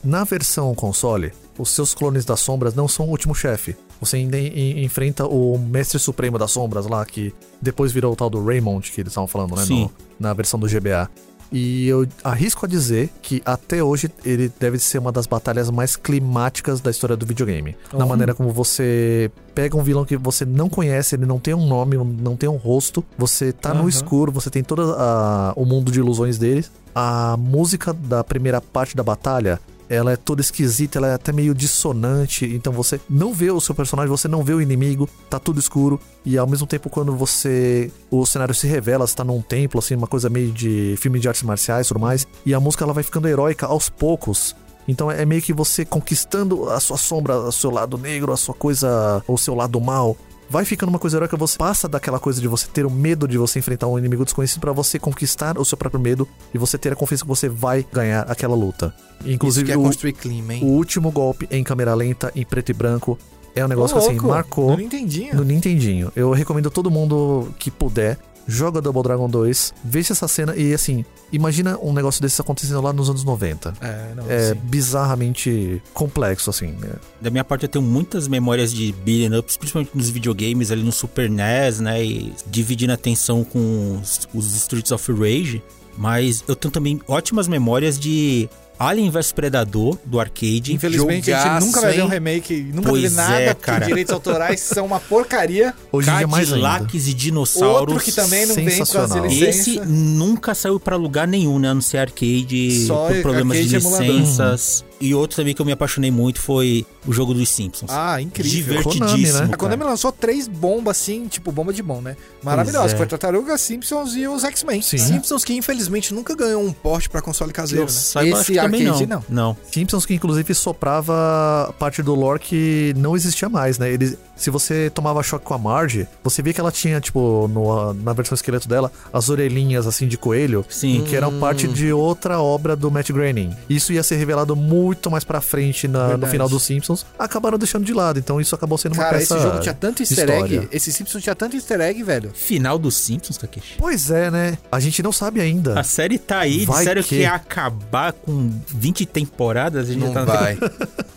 Na versão console, os seus clones das sombras não são o último chefe. Você ainda en- enfrenta o Mestre Supremo das Sombras lá, que depois virou o tal do Raymond, que eles estavam falando, né?
Sim.
no- na versão do GBA. E eu arrisco a dizer que até hoje ele deve ser uma das batalhas mais climáticas da história do videogame. Na
Oh.
maneira como você pega um vilão que você não conhece, ele não tem um nome, não tem um rosto, você tá no
Aham.
escuro, você tem todo a- o mundo de ilusões deles. A música da primeira parte da batalha ela é toda esquisita, ela é até meio dissonante, então você não vê o seu personagem, você não vê o inimigo, tá tudo escuro, e ao mesmo tempo quando você o cenário se revela, você tá num templo assim, uma coisa meio de filme de artes marciais e tudo mais, e a música ela vai ficando heróica aos poucos. Então é meio que você conquistando a sua sombra, o seu lado negro, a sua coisa, o seu lado mal. Vai ficando uma coisa heróica, você passa daquela coisa de você ter o medo de você enfrentar um inimigo desconhecido pra você conquistar o seu próprio medo e você ter a confiança que você vai ganhar aquela luta. Inclusive
é
o,
clima,
o último golpe em câmera lenta, em preto e branco, é um negócio
Ô,
que assim,
louco,
marcou
Não entendi.
no Nintendinho. Eu recomendo todo mundo que puder, joga Double Dragon 2, veja essa cena e assim, imagina um negócio desse acontecendo lá nos anos 90.
É, não,
É
sim.
bizarramente complexo, assim. É.
Da minha parte, eu tenho muitas memórias de beat'em ups, principalmente nos videogames, ali no Super NES, né? E dividindo a atenção com os, os Streets of Rage. Mas eu tenho também ótimas memórias de Alien vs Predador, do arcade.
Infelizmente, a gente
jogaço,
nunca vai ver um remake, nunca
Pois
nada,
é,
porque
cara.
direitos autorais são uma porcaria. (laughs)
Hoje em dia mais ainda.
Cadillacs e dinossauros.
Outro que também não vem com as
Sensacional.
licenças.
Esse nunca saiu pra lugar nenhum, né? A não ser arcade,
Só
por problemas
arcade
de
emulador.
E outro também que eu me apaixonei muito foi o jogo dos Simpsons.
Ah, incrível.
Divertidíssimo.
Konami, né?
A
cara.
Konami lançou três bombas assim, tipo bomba de bom, né? Maravilhosa.
É.
Foi Tartaruga, Simpsons e os X-Men.
Sim.
Simpsons que infelizmente nunca ganhou um porte pra console caseiro,
eu
né?
saiba,
Esse arcade,
não.
não.
Não.
Simpsons que inclusive soprava parte do lore que não existia mais, né? Ele, se você tomava choque com a Marge, você via que ela tinha, tipo, no- na versão esqueleto dela, as orelhinhas assim de coelho,
Sim.
que eram parte de outra obra do Matt Groening. Isso ia ser revelado muito mais pra frente na- no final dos Simpsons. Acabaram deixando de lado, então isso acabou sendo uma
Cara,
peça
esse jogo tinha tanto easter
história.
egg. Esse Simpsons tinha tanto easter egg, velho.
Final dos Simpsons, Takeshi.
Pois é, né? A gente não sabe ainda.
A série tá aí,
Vai
disseram
que-
que ia acabar com 20 temporadas. A gente
Não
tá
vai.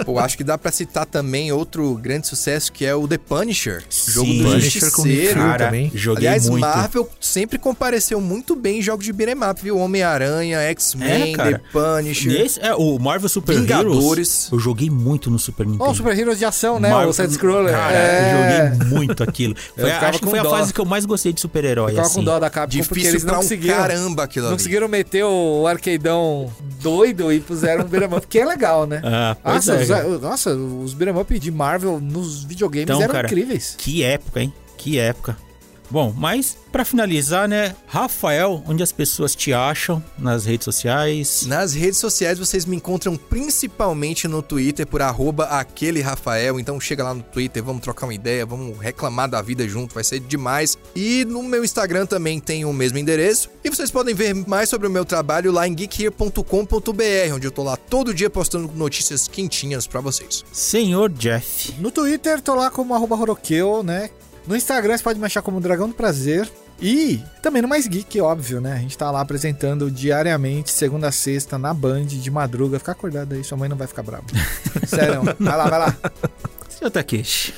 Pô, acho que dá pra citar também outro grande sucesso que é o The Punisher.
Sim.
jogo do
Punisher com
Justiceiro.
Cara,
também.
joguei
Aliás,
muito.
Marvel sempre compareceu muito bem em jogos de beat'em up, viu? Homem-Aranha, X-Men,
É.
The Punisher.
Nesse, é, o Marvel Super
Vingadores.
Heroes, eu joguei muito no Super Nintendo.
Ó, Super Heroes de ação, né?
Marvel-
o side-scroller.
Cara,
é...
eu joguei muito aquilo. Foi, acho que foi a
dó.
fase que eu mais gostei de super-herói,
Ficava
assim.
com dó da Capcom porque
Difícil
eles não
um
conseguiram...
caramba aquilo
Não
ali.
conseguiram meter o arcadeão doido e puseram um beat'em up, que é legal, né?
Ah,
Nossa,
é,
os, nossa, os beat'em up de Marvel nos videogames
Então,
eram
cara,
incríveis.
Que época, hein? Que época. Bom, mas pra finalizar, né, Rafael, onde as pessoas te acham nas redes sociais?
Nas redes sociais vocês me encontram principalmente no Twitter por arroba aquele Rafael. Então chega lá no Twitter, vamos trocar uma ideia, vamos reclamar da vida junto, vai ser demais. E no meu Instagram também tem o mesmo endereço. E vocês podem ver mais sobre o meu trabalho lá em geekhere.com.br, onde eu tô lá todo dia postando notícias quentinhas pra vocês.
Senhor Jeff.
No Twitter, tô lá como arroba né? No Instagram, você pode me achar como Dragão do Prazer. E também no Mais Geek, óbvio, né? A gente tá lá apresentando diariamente, segunda a sexta, na Band, de madruga. Fica acordado aí, sua mãe não vai ficar brava. (laughs) Sério, vai lá, vai lá.
Seu Takeshi.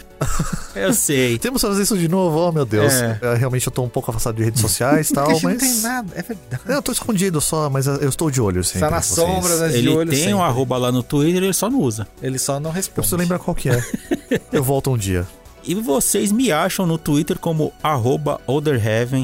Eu sei.
Temos que fazer isso de novo, oh meu Deus.
É.
É, realmente eu tô um pouco afastado de redes sociais e tal, mas.
não tem nada, é verdade.
Eu tô escondido só, mas eu estou de olho sempre.
Tá na sombra, de
Ele
olho
tem
sempre.
um arroba lá no Twitter, ele só não usa.
Ele só não
Eu
responde.
preciso lembrar qual que é. (laughs) eu volto um dia.
E vocês me acham no Twitter como arroba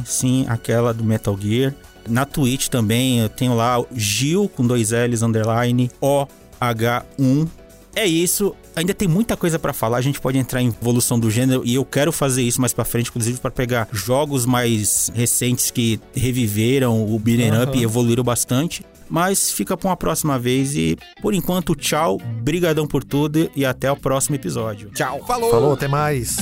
sim, aquela do Metal Gear. Na Twitch também eu tenho lá o Gil com dois L's underline OH1. É isso. Ainda tem muita coisa pra falar. A gente pode entrar em evolução do gênero e eu quero fazer isso mais pra frente, inclusive pra pegar jogos mais recentes que reviveram o beat'em up e evoluíram bastante. Mas fica pra uma próxima vez e por enquanto tchau, brigadão por tudo e até o próximo episódio.
Tchau.
Falou!
Falou, até mais.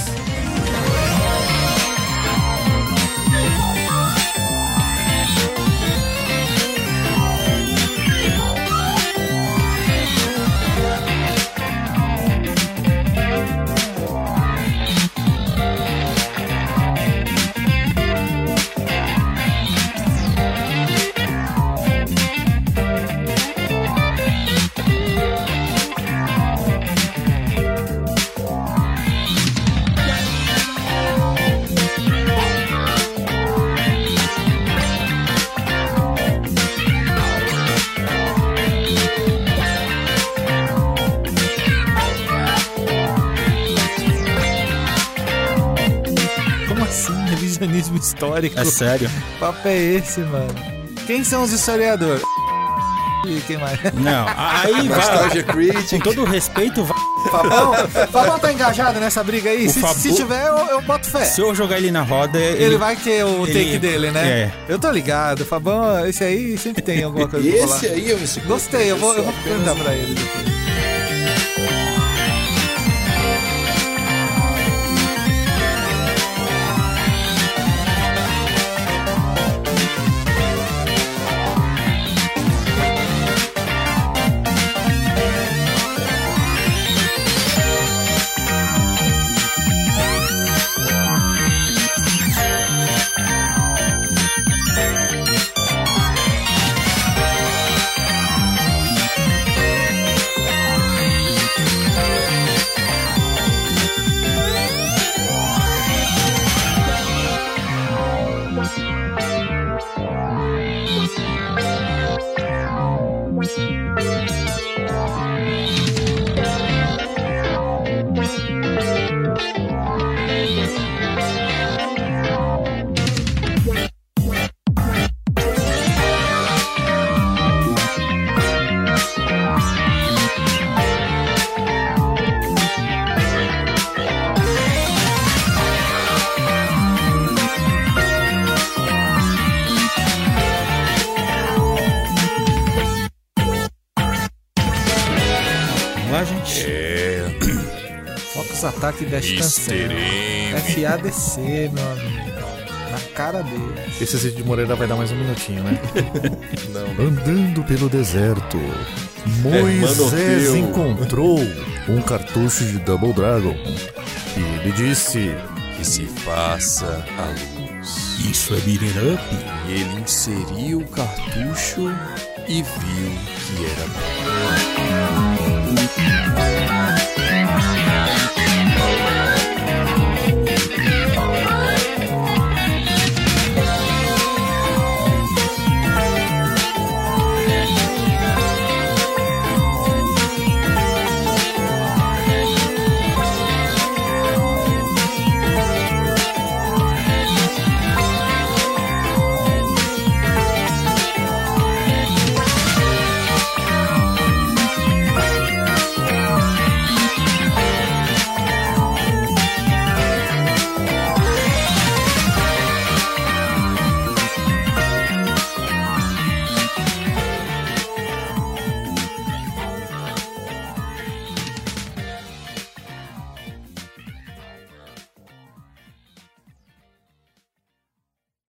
Revisionismo histórico?
É sério.
Que papo é esse, mano? Quem são os historiadores? E quem mais?
Não, aí (laughs) vai. Com todo o respeito, vai.
Fabão, Fabão tá engajado nessa briga aí? Se,
Fabu-
se tiver, eu, eu boto fé.
Se eu jogar ele na roda, ele,
Ele vai ter o
ele-
take dele, né?
É.
Eu tô ligado. Fabão, esse aí sempre tem alguma coisa.
Esse aí eu me.
Gostei, eu vou, eu vou perguntar pra ele depois. Gastanceiro. Tá FADC, meu amigo. Na cara dele.
Esse Cid de Moreira vai dar mais um minutinho, né? (laughs)
não, não.
Andando pelo deserto, Moisés
é,
encontrou um cartucho de Double Dragon. E ele disse:
Que se faça a luz.
Isso é beating up?
E ele inseriu o cartucho e viu que era bom.